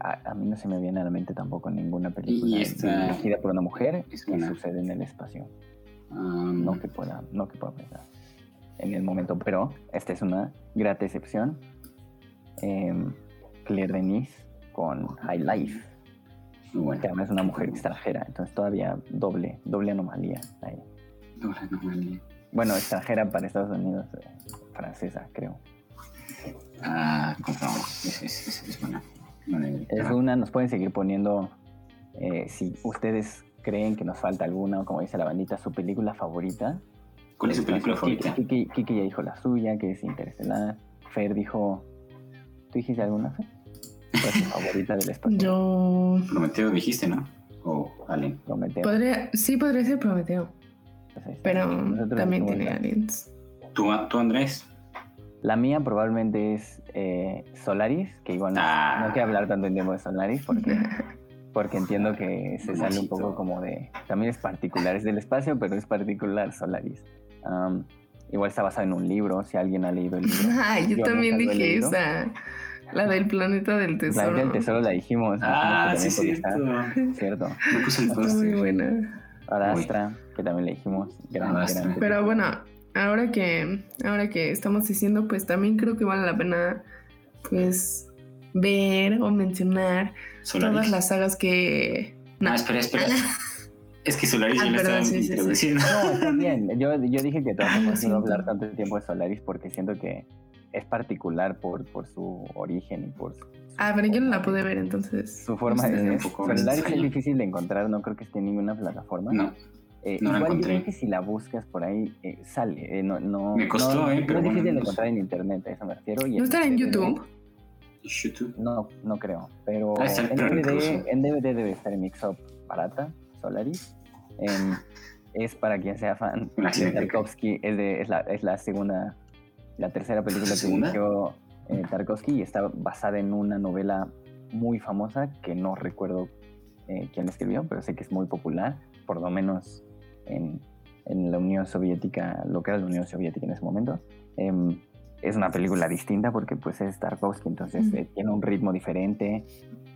a, mí no se me viene a la mente tampoco ninguna película dirigida por una mujer que sucede en el espacio. no que pueda, no que pueda pensar en el momento, pero esta es una grata excepción. Em, Claire Denis con High Life. Bueno. Que además es una mujer extranjera, entonces todavía doble, doble anomalía ahí. Doble anomalía. Bueno, extranjera para Estados Unidos, eh, francesa, creo. Ah, compramos. Es, es, es, buena. Es una, nos pueden seguir poniendo, eh, si ustedes creen que nos falta alguna, o como dice la bandita, su película favorita. ¿Cuál es su película favorita? Kiki, ya dijo la suya, que es Interestelar. Fer dijo, ¿tú dijiste alguna, Fer? ¿Cuál es tu favorita del espacio? Yo... Prometeo dijiste, ¿no? O Alien. Prometeo. Podría, sí, podría ser Prometeo. Pero también tiene aliens. ¿Tú, ¿Tú, Andrés? La mía probablemente es eh, Solaris, que igual no, no, quiero hablar tanto en tiempo de Solaris porque, porque entiendo que se sale un poco como de... También es particular, es del espacio, pero es particular Solaris. igual está basado en un libro, si alguien ha leído el libro. yo, también dije esa. La del planeta del tesoro. La del tesoro la dijimos. Ah, sí, sí, cierto. Me puse el Muy buena. Adastra, que también le dijimos. Gran, gran Pero bueno, ahora que, ahora que estamos diciendo, pues también creo que vale la pena, pues, ver o mencionar todas las sagas que... No, espera, espera. es que Solaris ah, ya lo estaba introduciendo. No, también. Yo, yo dije que no puedo hablar tanto tiempo de Solaris porque siento que es particular por, por su origen y por su, Ah, pero yo no la pude ver entonces. Su forma de... Solaris es difícil de encontrar, no creo que esté en ninguna plataforma. No. Eh, igual yo creo que si la buscas por ahí eh, sale. Eh, no, no, me costó, no, eh, pero. es difícil de encontrar en internet, a eso me refiero. Y ¿No estará en YouTube? YouTube? No, no creo. Pero ah, en, DVD, en, DVD, debe estar en Mixup barata, Solaris. Em, es para quien sea fan de Tarkovsky. Es, de, es, la, es la segunda, la tercera película que dirigió Tarkovsky y está basada en una novela muy famosa que no recuerdo quién la escribió, pero sé que es muy popular, por lo menos en, la Unión Soviética, lo que era la Unión Soviética en ese momento. Em, es una película distinta porque pues es Tarkovsky, entonces eh, tiene un ritmo diferente,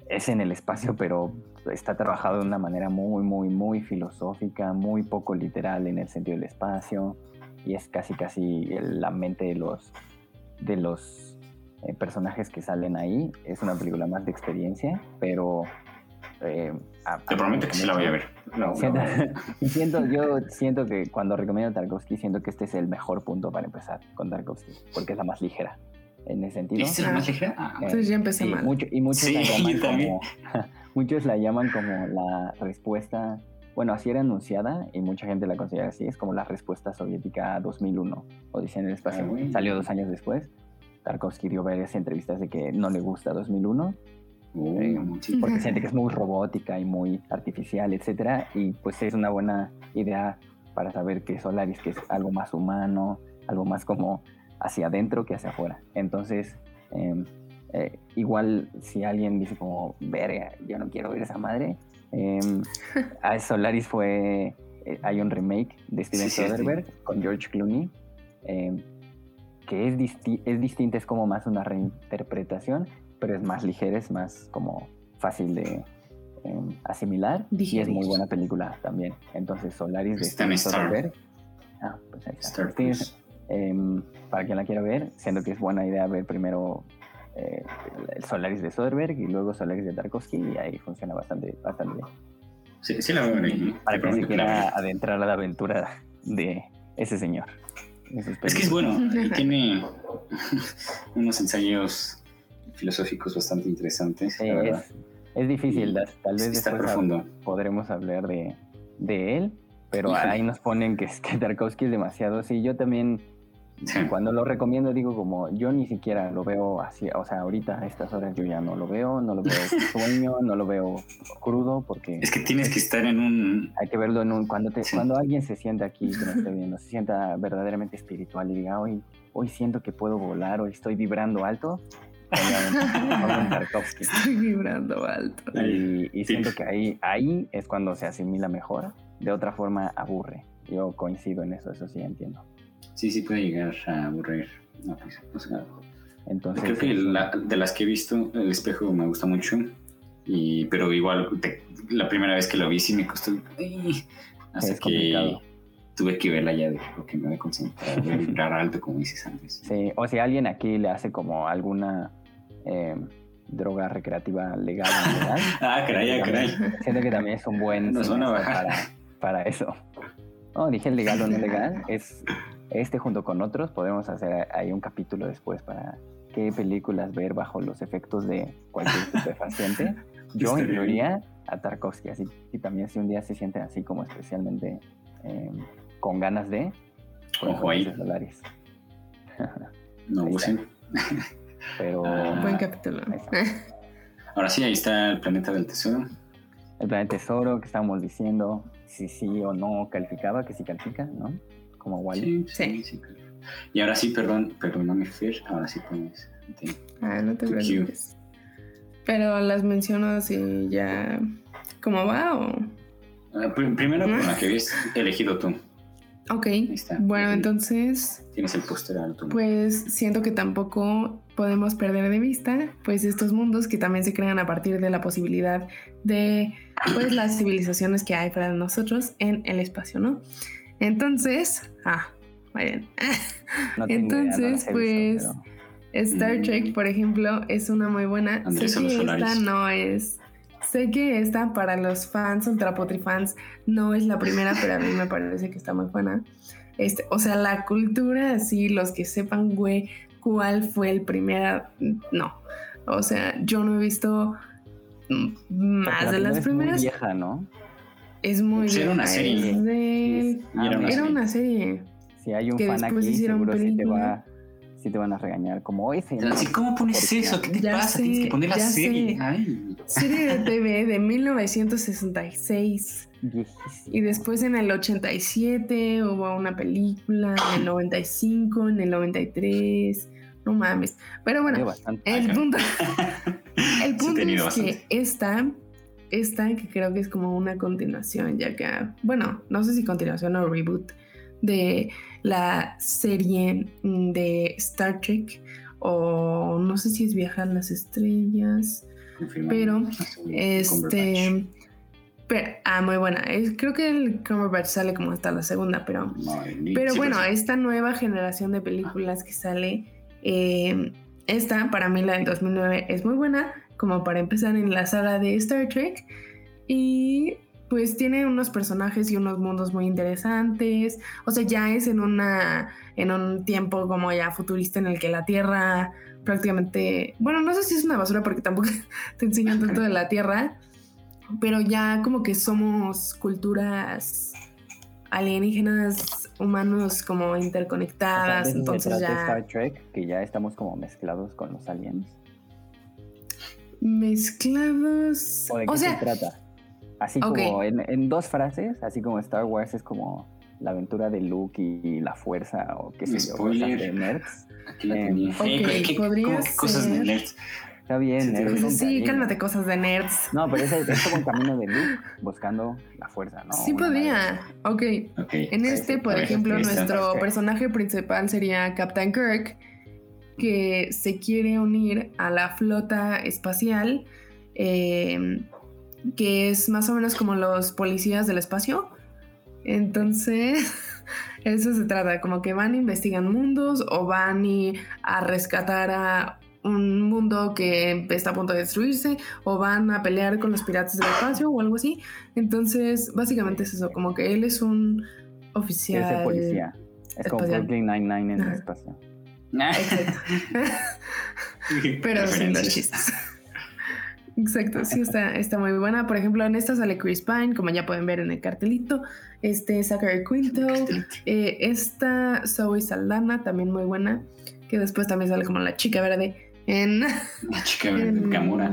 es en el espacio, pero está trabajado de una manera muy, muy, muy filosófica, muy poco literal en el sentido del espacio, y es casi, casi la mente de los, de los eh, personajes que salen ahí. Es una película más de experiencia, pero eh, Te prometo que sí la voy a ver. siento, yo siento que cuando recomiendo Tarkovsky, siento que este es el mejor punto para empezar con Tarkovsky, porque es la más ligera. En ese sentido. ¿Es la más ligera? Ah, Entonces ya empecé mal. y muchos, la llaman como, muchos la llaman como la respuesta. Bueno, así era anunciada y mucha gente la considera así. Es como la respuesta soviética a 2001, Odisea en el espacio. Ah, Salió dos años después. Tarkovsky dio varias entrevistas de que no le gusta 2001 eh, porque siente que es muy robótica y muy artificial, etcétera, y pues es una buena idea para saber que Solaris que es algo más humano, algo más como hacia adentro que hacia afuera. Entonces, em, eh, igual si alguien dice como, verga, yo no quiero ver esa madre, em, a Solaris fue, eh, hay un remake de Steven Soderbergh con George Clooney, em, que es, es distinta, es como más una reinterpretación, pero es más ligera, es más como fácil de em, asimilar y es Digerir. muy buena película también. Entonces, Solaris de Steven Star. Soderbergh. Ah, pues ahí está. Em, para quien la quiera ver, siento que es buena idea ver primero eh, el Solaris de Soderbergh y luego Solaris de Tarkovsky y ahí funciona bastante, bastante bien. Sí, sí la veo ahí. Para quien se quiera adentrar a la aventura de ese señor. Es que es bueno, tiene unos ensayos filosóficos bastante interesantes. Sí, la es, es difícil, tal tal vez está después profundo. podremos hablar de, de él, pero Híjole. ahí nos ponen que, que Tarkovsky es demasiado. Sí, yo también Sí. cuando lo recomiendo digo como yo ni siquiera lo veo así, o sea, ahorita a estas horas yo ya no lo veo, no lo veo sueño, no lo veo crudo porque Es que tienes que estar en un... hay que verlo en un cuando te Sí. cuando alguien se sienta aquí que no esté viendo, se sienta verdaderamente espiritual y diga, "Hoy hoy siento que puedo volar, hoy estoy vibrando alto." Estoy vibrando alto. Y, siento que ahí, ahí es cuando se asimila mejor. De otra forma, aburre. Yo coincido en eso, eso sí entiendo. Sí, sí puede llegar a aburrir. No, pues, Entonces, creo que la- de las que he visto, El espejo me gusta mucho. Y, pero igual, te- la primera vez que lo vi sí me costó... ay, hasta Es que complicado. tuve que verla ya de porque me voy a concentrar, voy a vibrar alto, como dices antes. sí, o si alguien aquí le hace como alguna eh, droga recreativa legal o ilegal, Ah, caray, ah, caray. siento que también es un buen para, para eso. No, dije legal o no legal. Es este junto con otros podemos hacer ahí un capítulo después para qué películas ver bajo los efectos de cualquier estupefaciente. Yo incluiría a Tarkovsky, así y también si un día se sienten así como especialmente eh, con ganas de, pues, ahí. Solaris. No usen. Pero Ah. Buen capítulo. Ahora sí, ahí está el planeta del tesoro. el planeta tesoro que estábamos diciendo, si sí o no calificaba, que sí califica, ¿no? Como Wally. Sí, sí, Sí. Y ahora sí, perdón, perdóname, Fer, ahora sí pones. Ah, no te preocupes. Pero las menciono así ya. ¿Cómo va? O... Ah, pr- Primero con la que habías elegido tú. Ok. está. Bueno, entonces, Tienes el póster alto. pues siento que tampoco podemos perder de vista pues estos mundos que también se crean a partir de la posibilidad de pues las civilizaciones que hay para nosotros en el espacio, ¿no? Entonces, ah, muy bien. No tengo idea, no Entonces, pues, visto, Star Mm. Trek, por ejemplo, es una muy buena. Andrés sé que esta no es. Sé que esta para los fans, ultrapotri fans, no es la primera, pero a mí me parece que está muy buena. Este, o sea, la cultura, así, los que sepan, güey, cuál fue el primer. No. O sea, yo no he visto mm, más la de las primera es muy primeras. vieja, ¿no? Es muy Pues era una vieja, serie. es de- Ah, era una Era serie. una serie. Si hay un Que fan después aquí, hicieron seguro sí te, película. va, sí te van a regañar. Como. Así, ¿Cómo pones eso? ¿Qué te Ya pasa? sé, Tienes que poner la serie. Ay. Serie de TV de 1966. Viejísimo. Y después en el 87 hubo una película, en el 95, en el 93. No mames. Pero bueno, el punto, el punto es que esta, esta que creo que es como una continuación, ya que, bueno, no sé si continuación o reboot de la serie de Star Trek o no sé si es Viajar las Estrellas. Confirma. Pero, Cumberbatch. Este. Pero, ah, muy buena. Creo que el Cumberbatch sale como hasta la segunda, pero. Pero sí, bueno, esta nueva generación de películas que sale. eh, esta, para mí, la del 2009, es muy buena. Como para empezar en la saga de Star Trek. Y pues tiene unos personajes y unos mundos muy interesantes. O sea, ya es en una. en un tiempo como ya futurista en el que la Tierra prácticamente. Bueno, no sé si es una basura porque tampoco te enseñan tanto de la Tierra. Pero ya como que somos culturas alienígenas, humanos como O sea, interconectadas. entonces ya Star Trek, que ya estamos como mezclados con los aliens. mezclados. ¿O de qué O se sea, trata? Así como en, en dos frases, así como Star Wars es como la aventura de Luke y la fuerza o qué sé yo, cosas de nerds. Aquí la tenía. ok, Eh, ¿qué- podría cómo- Cosas de nerds. Está bien, Sí, nerds sí, cálmate, cosas de nerds. No, pero es, es como el camino de Luke buscando la fuerza, ¿no? sí Una podría. Ok. Ok. En este, por ver, ejemplo, nuestro Ok. personaje principal sería Captain Kirk. que se quiere unir a la flota espacial, eh, que es más o menos como los policías del espacio. Entonces, eso se trata, como que van, investigan mundos o van y a rescatar a un mundo que está a punto de destruirse o van a pelear con los piratas del espacio o algo así. Entonces, básicamente es eso, como que él es un oficial. Es el policía. Es como. Brooklyn Nine-Nine en el espacio. Exacto. Pero sin los chistes. Exacto, sí está, está muy buena. Por ejemplo, en esta sale Chris Pine, como ya pueden ver en el cartelito. Este, Zachary Quinto. Eh, esta Zoe Saldana, también muy buena. Que después también sale como la chica verde en. La chica de en- Gamora.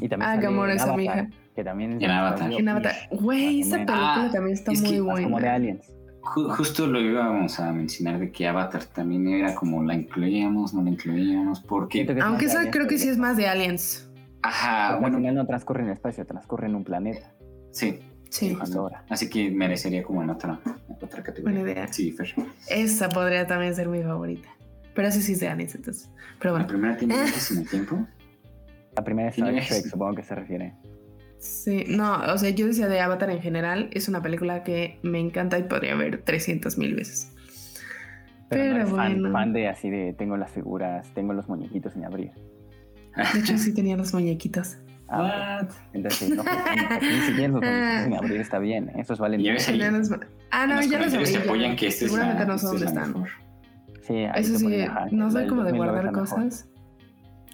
Y también Ah, Gamora es Avatar, amiga. Que también es En Avatar. en Avatar. Güey, esa película Ah, también está es que muy más Más como de buena. aliens. Ju- justo lo íbamos a mencionar de que Avatar también era como la incluíamos, no la incluíamos, porque. Aunque esa aliens, creo que sí es más de Aliens. Ajá, porque bueno, al final no transcurre en el espacio, transcurre en un planeta. sí. Sí, Pandora. Así que merecería como en otra, otra categoría. Buena idea. Sí, Fer. esa podría también ser mi favorita. Pero esa sí de Aliens, entonces. Pero La bueno, primera tiene viajes en el tiempo. La primera es Star. Trek, supongo que se refiere. sí. No, o sea, yo decía de Avatar en general. Es una película que me encanta y podría ver 300 mil veces. Pero, Pero no eres fan, bueno. fan de así de tengo las figuras, tengo los muñequitos sin abrir. De hecho, sí tenía los muñequitos. Ah, What? entonces sí, no, aquí si quieres los muñequitos sin abrir está bien. Esos valen. Ya ves ahí. Tenía los- Ah, no, en los ya los abrí. te apoyan que esta es la, Seguramente no sé esta es están. mejor. Sí, Eso sí, no soy como de 2009 es guardar cosas.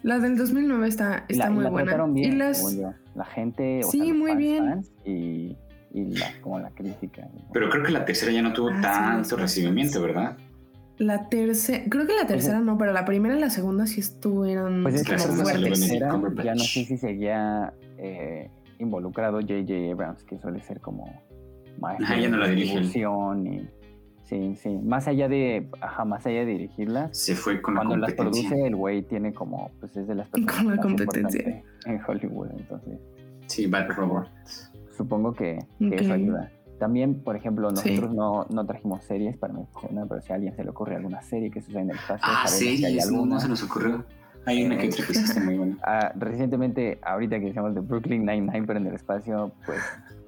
La del 2009 está, está la, muy la buena. bien, y las. La gente, o Sí, sea, muy fans, bien. fans, y, y la, como la crítica. Pero creo que la tercera ya no tuvo Ah, tanto sí, recibimiento, sí. ¿verdad? La tercera, creo que la tercera no, pero la primera y la segunda sí estuvieron Pues es que la como fuertes. Ya no sé si seguía eh, involucrado J.J. Abrams, que suele ser como maestro Ajá, ya no la distribución y sí, sí, más allá de, ajá, más allá de dirigirlas, Se fue con la cuando las competencia. produce el güey tiene como, pues es de las personas Con la más competencia. importantes en Hollywood, entonces Sí, Bad Robot. supongo que, que eso ayuda. También, por ejemplo, Sí. nosotros no, no trajimos series para mencionar, pero si a alguien se le ocurre alguna serie que sucede en el espacio, Ah, hay series, no, alguna. no se nos ocurrió. Hay una que otra que sí está muy buena. Ah, recientemente, ahorita que decíamos de Brooklyn Nine-Nine, pero en el espacio, pues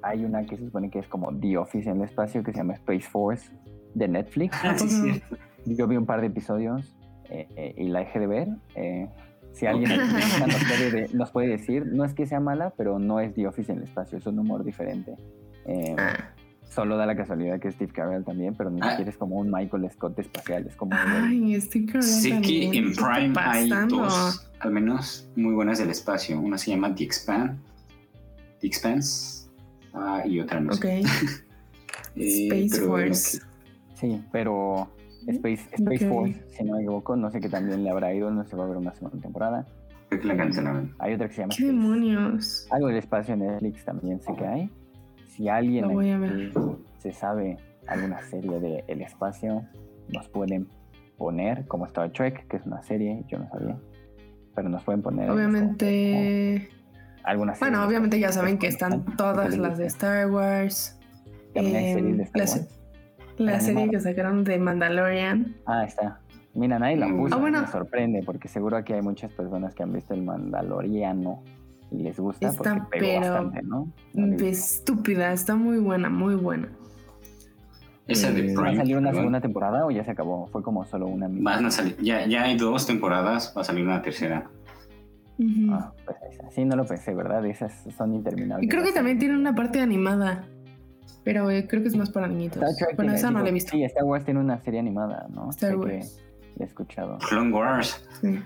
hay una que se supone que es como The Office en el espacio, que se llama Space Force de Netflix. Ah, sí, cierto. Yo vi un par de episodios eh, eh, y la dejé de ver. Eh, si alguien nos puede, de- nos puede decir, no es que sea mala, pero no es The Office en el espacio, es un humor diferente. Eh, Ah, Solo da la casualidad que es Steve Carell también, pero ni Ah. siquiera es como un Michael Scott espacial, es como... ay, Steve Carell Sé que en ¿qué está Prime hay dos, al menos, muy buenas del espacio. Una se llama The Expan, The Expanse, ah, y otra no sé. Eh, Space Force. Sí, pero Space, Space Ok. Force, si no me equivoco, no sé qué también le habrá ido, no se va a ver una segunda temporada. Creo que la cancelaron. Hay otra que se llama ¿Qué Space. demonios? Algo del espacio en Netflix también sé que hay. Si alguien aquí se sabe alguna serie del el espacio, nos pueden poner, como Star Trek, que es una serie, yo no sabía. Pero nos pueden poner. Obviamente, como alguna serie. bueno, de obviamente ya saben que están todas las de. Star Wars. También hay series de em, Star Wars. La serie que sacaron de Mandalorian. Ah, está. Mira, nadie la Mm. puso. Ah, bueno. Me sorprende porque seguro aquí hay muchas personas que han visto el Mandaloriano les gusta Está, porque pegó pero, bastante, ¿no? De vi. estúpida, está muy buena, muy buena. Esa de Eh, ¿Va a Prime. salir una segunda temporada o ya se acabó? Fue como solo una. Van a salir, ya, ya hay dos temporadas, va a salir una tercera. Ah, pues esa. Sí, no lo pensé, ¿verdad? Esas son interminables. y creo que también tiene una parte animada. Pero eh, creo que es más para niñitos. Bueno, tiene- esa no la he visto. Sí, Star Wars tiene una serie animada, ¿no? Star Sé que Wars. la he escuchado. Clone Wars, Sí.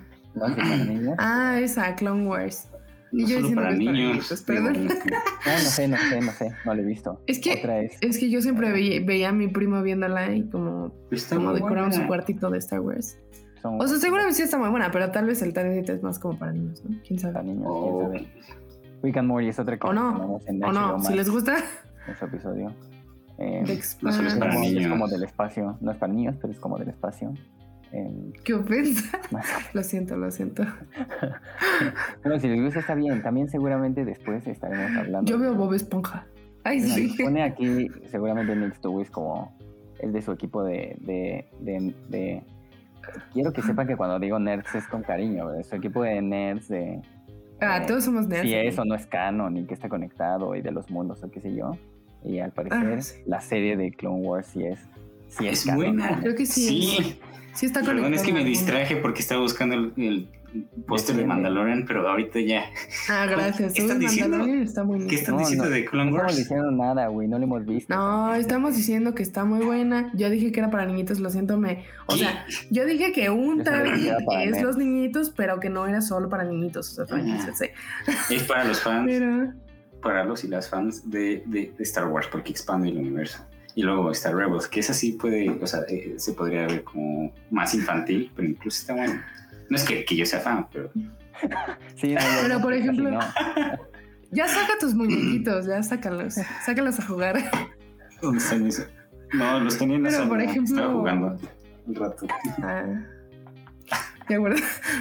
Ah, esa, Clone Wars. Y no yo solo diciendo para que es para niños. perdón. Digo, No, no sé, no sé, no sé. No la he visto. Es que- Otra es... Es que yo siempre veía, veía a mi primo viéndola y como, Está como decoraban su cuartito de Star Wars. son O sea, seguramente sí está muy buena, pero tal vez el target es más como para niños, ¿no? ¿Quién para sabe? niños, Oh, quién sabe. Rick and Morty es otra que O no, en O no, si les gusta, en su episodio. Eh, no es para como-. Es como del espacio. No es para niños, pero es como del espacio. Eh, qué ofensa. más Lo siento, lo siento. Bueno, si les gusta está bien. También seguramente después estaremos hablando. Yo veo Bob Esponja. Ay, Mira, sí. Pone aquí seguramente Nick Stewart como es de su equipo de, de, de, de quiero que sepa que cuando digo nerds es con cariño, ¿verdad? su equipo de nerds de Ah, Eh, todos somos nerds. si eso no es canon y que está conectado y de los mundos o qué sé yo. Y al parecer Ah, sí. la serie de Clone Wars sí es, sí es, Es canon. buena. Creo que sí. Sí. Sí está Perdón, es que me distraje porque estaba buscando el, el póster de Sí. Mandalorian, pero ahorita ya. Ah, gracias. ¿Qué están diciendo? Está muy ¿Qué están No, diciendo no, de Clone No estamos Wars? diciendo nada, güey, no lo hemos visto. No, estamos diciendo que está muy buena. Yo dije que era para niñitos, lo siento, me. O ¿Qué? sea, yo dije que un target es los niñitos, pero que no era solo para niñitos. O sea, para Ah. niños, sí. Es para los fans, Pero. para los y las fans de, de- de Star Wars, porque expande el universo. Y luego está Rebels, que esa sí puede, o sea, eh, se podría ver como más infantil, pero incluso está bueno. No es que, que yo sea fan, pero Sí, no, no, Pero, por ejemplo- no. Ya saca tus muñequitos, ya sácalos. Sácalos a jugar. ¿dónde están esos? No, los tenía en la Pero, sala, por ejemplo- estaba jugando un rato. Ah. De acuerdo.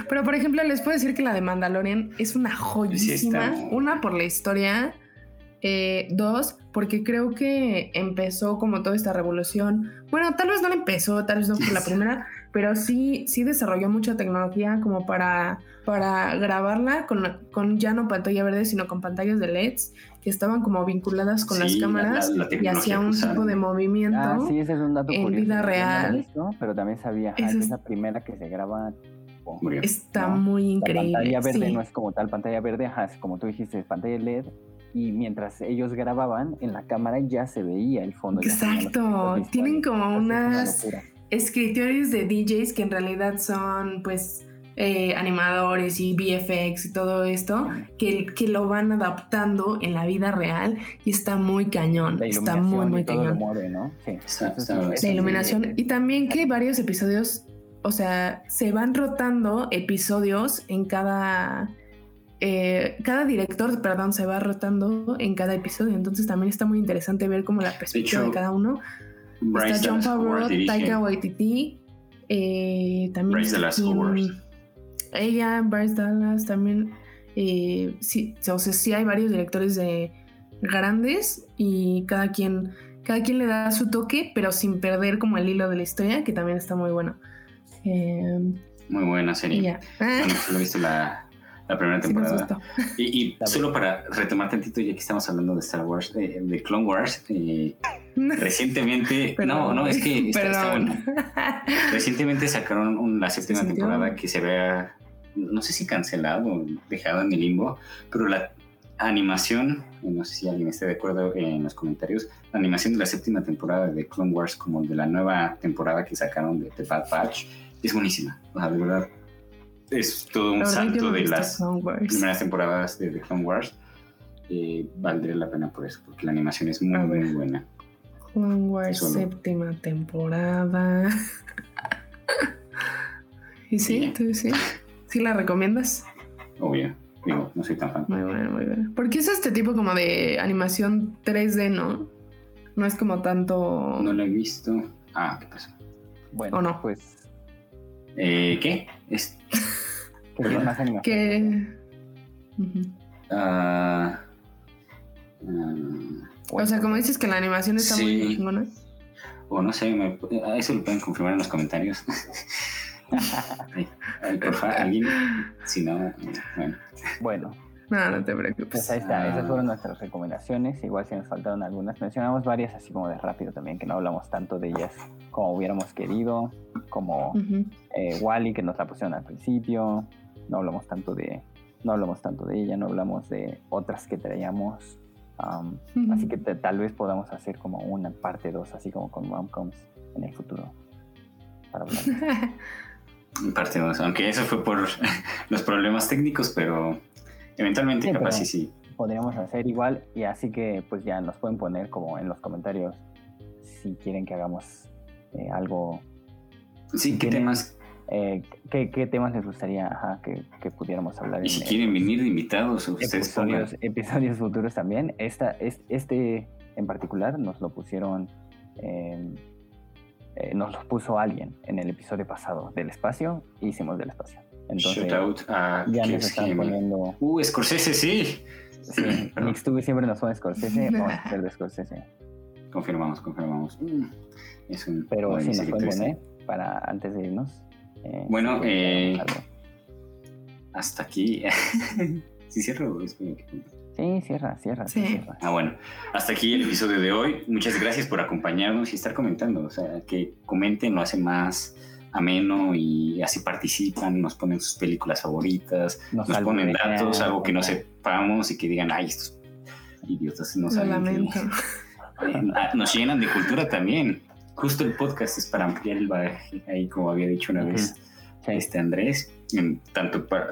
Pero por ejemplo, les puedo decir que la de Mandalorian es una joyísima. está. Una por la historia. Eh, dos, porque creo que empezó como toda esta revolución. Bueno, tal vez no la empezó, tal vez no fue la primera, pero sí, sí desarrolló mucha tecnología como para, para grabarla con, con ya no pantalla verde, sino con pantallas de LEDs que estaban como vinculadas con las Sí, la- cámaras la- la y tecnología hacía un tipo de movimiento. Ah, sí, ese es un dato en curioso. vida real. visto, pero también sabía Esa que es- es la primera que se graba. Está No, muy La increíble. pantalla verde sí. no es como tal pantalla verde, ajá, es como tú dijiste, es pantalla LED. Y mientras ellos grababan, en la cámara ya se veía el fondo. Exacto, tienen como una unas locura. escritorios de DJs que en realidad son pues eh, animadores y VFX y todo esto que, que lo van adaptando en la vida real y está muy cañón, está muy muy cañón. La sí. iluminación y también que varios episodios, o sea, se van rotando episodios en cada... eh, cada director, perdón, se va rotando en cada episodio, entonces también está muy interesante ver como la perspectiva de, hecho, cada uno. Bryce Está John Favreau. Taika Waititi, eh, también Bryce Dallas Howard. ella, Bryce Dallas, también, eh, sí, o sea, sí hay varios directores de grandes y cada quien, cada quien le da su toque, pero sin perder como el hilo de la historia, que también está muy bueno. Muy buena serie. ya. Bueno, solo he visto la, la primera temporada. Y, y solo para retomar tantito, ya que estamos hablando de Star Wars, eh, de Clone Wars, eh, recientemente, no, Perdón. no, es que está, está bueno. Recientemente sacaron un- la séptima temporada que se vea, no sé si cancelado o dejado en el limbo, pero la animación, no sé si alguien esté de acuerdo en los comentarios, la animación de la séptima temporada de Clone Wars como de la nueva temporada que sacaron de The Bad Batch es buenísima. O sea, de verdad, es todo un La salto de las primeras temporadas de The Clone Wars. Eh, valdría la pena por eso, porque la animación es muy, muy buena. Clone Wars, Solo. séptima temporada. ¿Y sí? Sí. ¿Tú sí? ¿Sí la recomiendas? Obvio, digo, no soy tan fan. Muy bueno, muy bueno. Porque es este tipo como de animación 3D, ¿no? No es como tanto... No lo he visto. Ah, ¿qué pasó? Bueno, ¿O no? pues, Eh, ¿Qué? Es, que tiene más. Que... Ah, ah, O sea, como dices que la animación está Sí. muy chingona. o no sé, me- a eso lo pueden confirmar en los comentarios. Ay, ay, por favor, alguien. Si no, bueno. Bueno, No, no te pues preocupes. ahí está. Esas Ah. fueron nuestras recomendaciones. Igual si nos faltaron algunas. Mencionamos varias así como de rápido también, que no hablamos tanto de ellas como hubiéramos querido. Como eh, Wally, que nos la pusieron al principio. No hablamos tanto de. No hablamos tanto de ella, no hablamos de otras que traíamos. Am, Ujú. Así que te- tal vez podamos hacer como una parte 2, así como con Momcoms en el futuro. Para hablar. Parte dos, aunque eso fue por los problemas técnicos, pero eventualmente Sí, capaz pero- sí, sí. Podríamos hacer igual y así que pues ya nos pueden poner como en los comentarios si quieren que hagamos eh, algo, Sí, ¿qué tiene- temas? Eh, ¿qué, qué temas les gustaría ajá, que, que pudiéramos hablar Y si en quieren venir de invitados, ustedes pongan. episodios, episodios futuros también? Esta, es- este en particular nos lo pusieron, eh, eh, nos lo puso alguien en el episodio pasado del espacio, hicimos del espacio. Entonces Shout out a ya ¿qué nos es están poniendo... Uh, Scorsese, sí. Sí. Mixtube siempre nos pone Scorsese, vamos a hacer de Scorsese. Confirmamos, confirmamos. Mm, Es un Pero sí nos este. poner para antes de irnos Eh, Bueno, eh. Hasta aquí. ¿Sí cierro? Es como que- Sí, cierra, cierra, sí, cierra. Ah, bueno, hasta aquí el episodio de hoy. Muchas gracias por acompañarnos y estar comentando. O sea, que comenten, lo hace más ameno y así participan, nos ponen sus películas favoritas, Nos nos ponen datos, algo que no sepamos y que digan, ay, estos idiotas no saben. que-". lamento. Ah, Nos llenan de cultura también. Justo el podcast es para ampliar el bagaje, ahí como había dicho una Ujú. vez Sí, este Andrés, tanto para-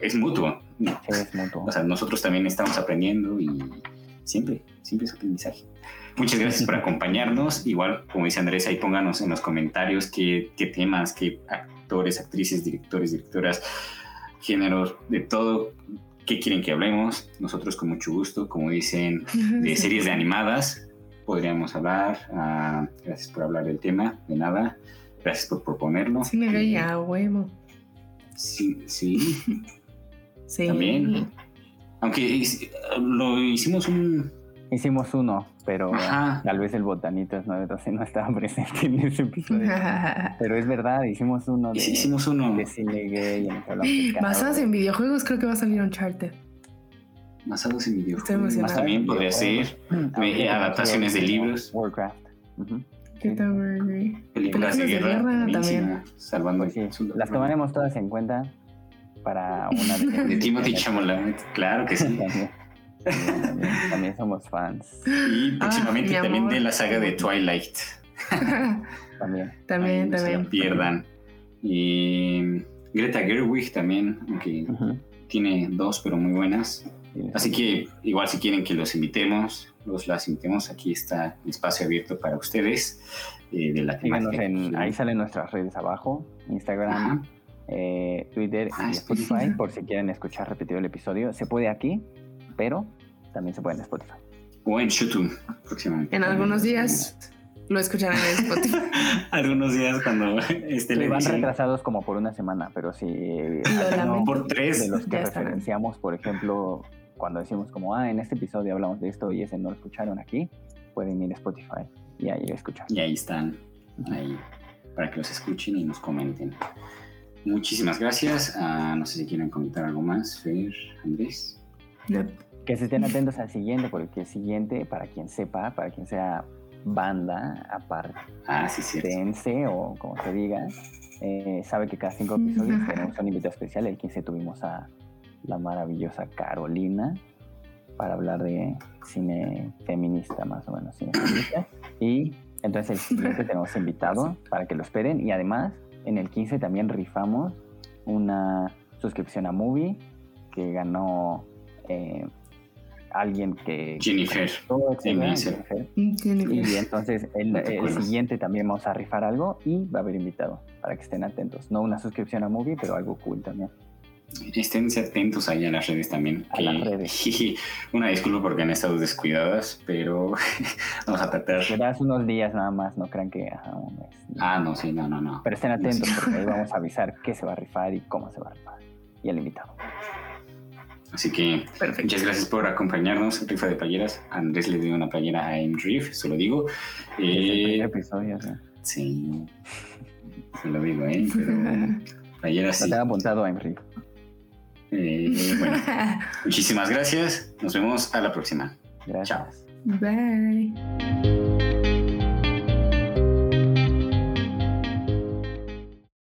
es mutuo. sí, es mutuo. O sea, nosotros también estamos aprendiendo y siempre, siempre es aprendizaje. Muchas gracias por acompañarnos. Igual, como dice Andrés, ahí pónganos en los comentarios qué, qué temas, qué actores, actrices, directores, directoras, géneros, de todo, qué quieren que hablemos. Nosotros con mucho gusto, como dicen, de series de animadas podríamos hablar. Ah, gracias por hablar del tema, de nada. Gracias por proponerlo. Cine gay a huevo. Sí, sí. Sí. También. Aunque es- lo hicimos un... Hicimos uno, pero Ajá. tal vez el Botanitas no, entonces no estaba presente en ese episodio. Pero es verdad, hicimos uno de, Hicimos uno de cine gay cadáveres. en videojuegos, creo que va a salir Uncharted. Basados en videojuegos. emocionada. También podría ser Ah, adaptaciones de libros. Warcraft. Ujú. ¿Qué tal, güey? películas de guerra. también. Salvando sí, las tomaremos todas en cuenta para una De Timothy claro que sí. También, también, también, también somos fans. Y próximamente mi también amor. de la saga de Twilight. También. También, no se también. pierdan. Y Greta Gerwig también, aunque tiene dos, pero muy buenas. Sí, Así que igual si quieren que los invitemos, los las invitemos, aquí está el espacio abierto para ustedes eh, de la Síganos temática. en, ahí salen nuestras redes abajo, Instagram, eh, Twitter Ah, y Spotify. Spotify, por si quieren escuchar repetido el episodio. Se puede aquí, pero también se puede en Spotify. O en YouTube próximamente. En algunos días lo escucharán en Spotify. algunos días cuando esté Sí, van retrasados como por una semana, pero si lamento. Por tres. de los que Ya referenciamos, por ejemplo, cuando decimos como, ah, en este episodio hablamos de esto y ese no lo escucharon aquí, pueden ir a Spotify y ahí escuchar. Y ahí están, ahí, para que los escuchen y nos comenten. Muchísimas gracias. Ah, no sé si quieren comentar algo más, Fer, Andrés. No. Que se estén atentos al siguiente, porque el siguiente, para quien sepa, para quien sea banda Ah, sí, apartense o como se diga, eh, sabe que cada cinco episodios tenemos un invitado especial. El 15 tuvimos a la maravillosa Carolina para hablar de cine feminista, más o menos, cine feminista. Y entonces el siguiente tenemos invitado para que lo esperen. Y además, en el 15 también rifamos una suscripción a Movie que ganó eh, alguien que... Jennifer. Etcétera, MS. Jennifer. Jennifer. Y entonces el, siguiente también vamos a rifar algo y va a haber invitado para que estén atentos. No una suscripción a Movie, pero algo cool también. Esténse atentos ahí a las redes también. A las redes. Una disculpa porque han estado descuidadas, pero vamos a tratar. Le das unos días nada más, no crean que ajá, un mes. Ah, no, sí, no, no, no. Pero estén atentos porque ahí vamos a avisar qué se va a rifar y cómo se va a rifar. Y el invitado. Así que Perfecto. muchas gracias por acompañarnos. Rifa de playeras. Andrés le dio una playera a Enriff, se lo digo. Eh, episodio. ¿sí? sí, se lo digo, ¿eh? Pero playeras Lo sí. apuntado a Enrique. Eh, bueno, muchísimas gracias. Nos vemos a la próxima. Gracias. Bye.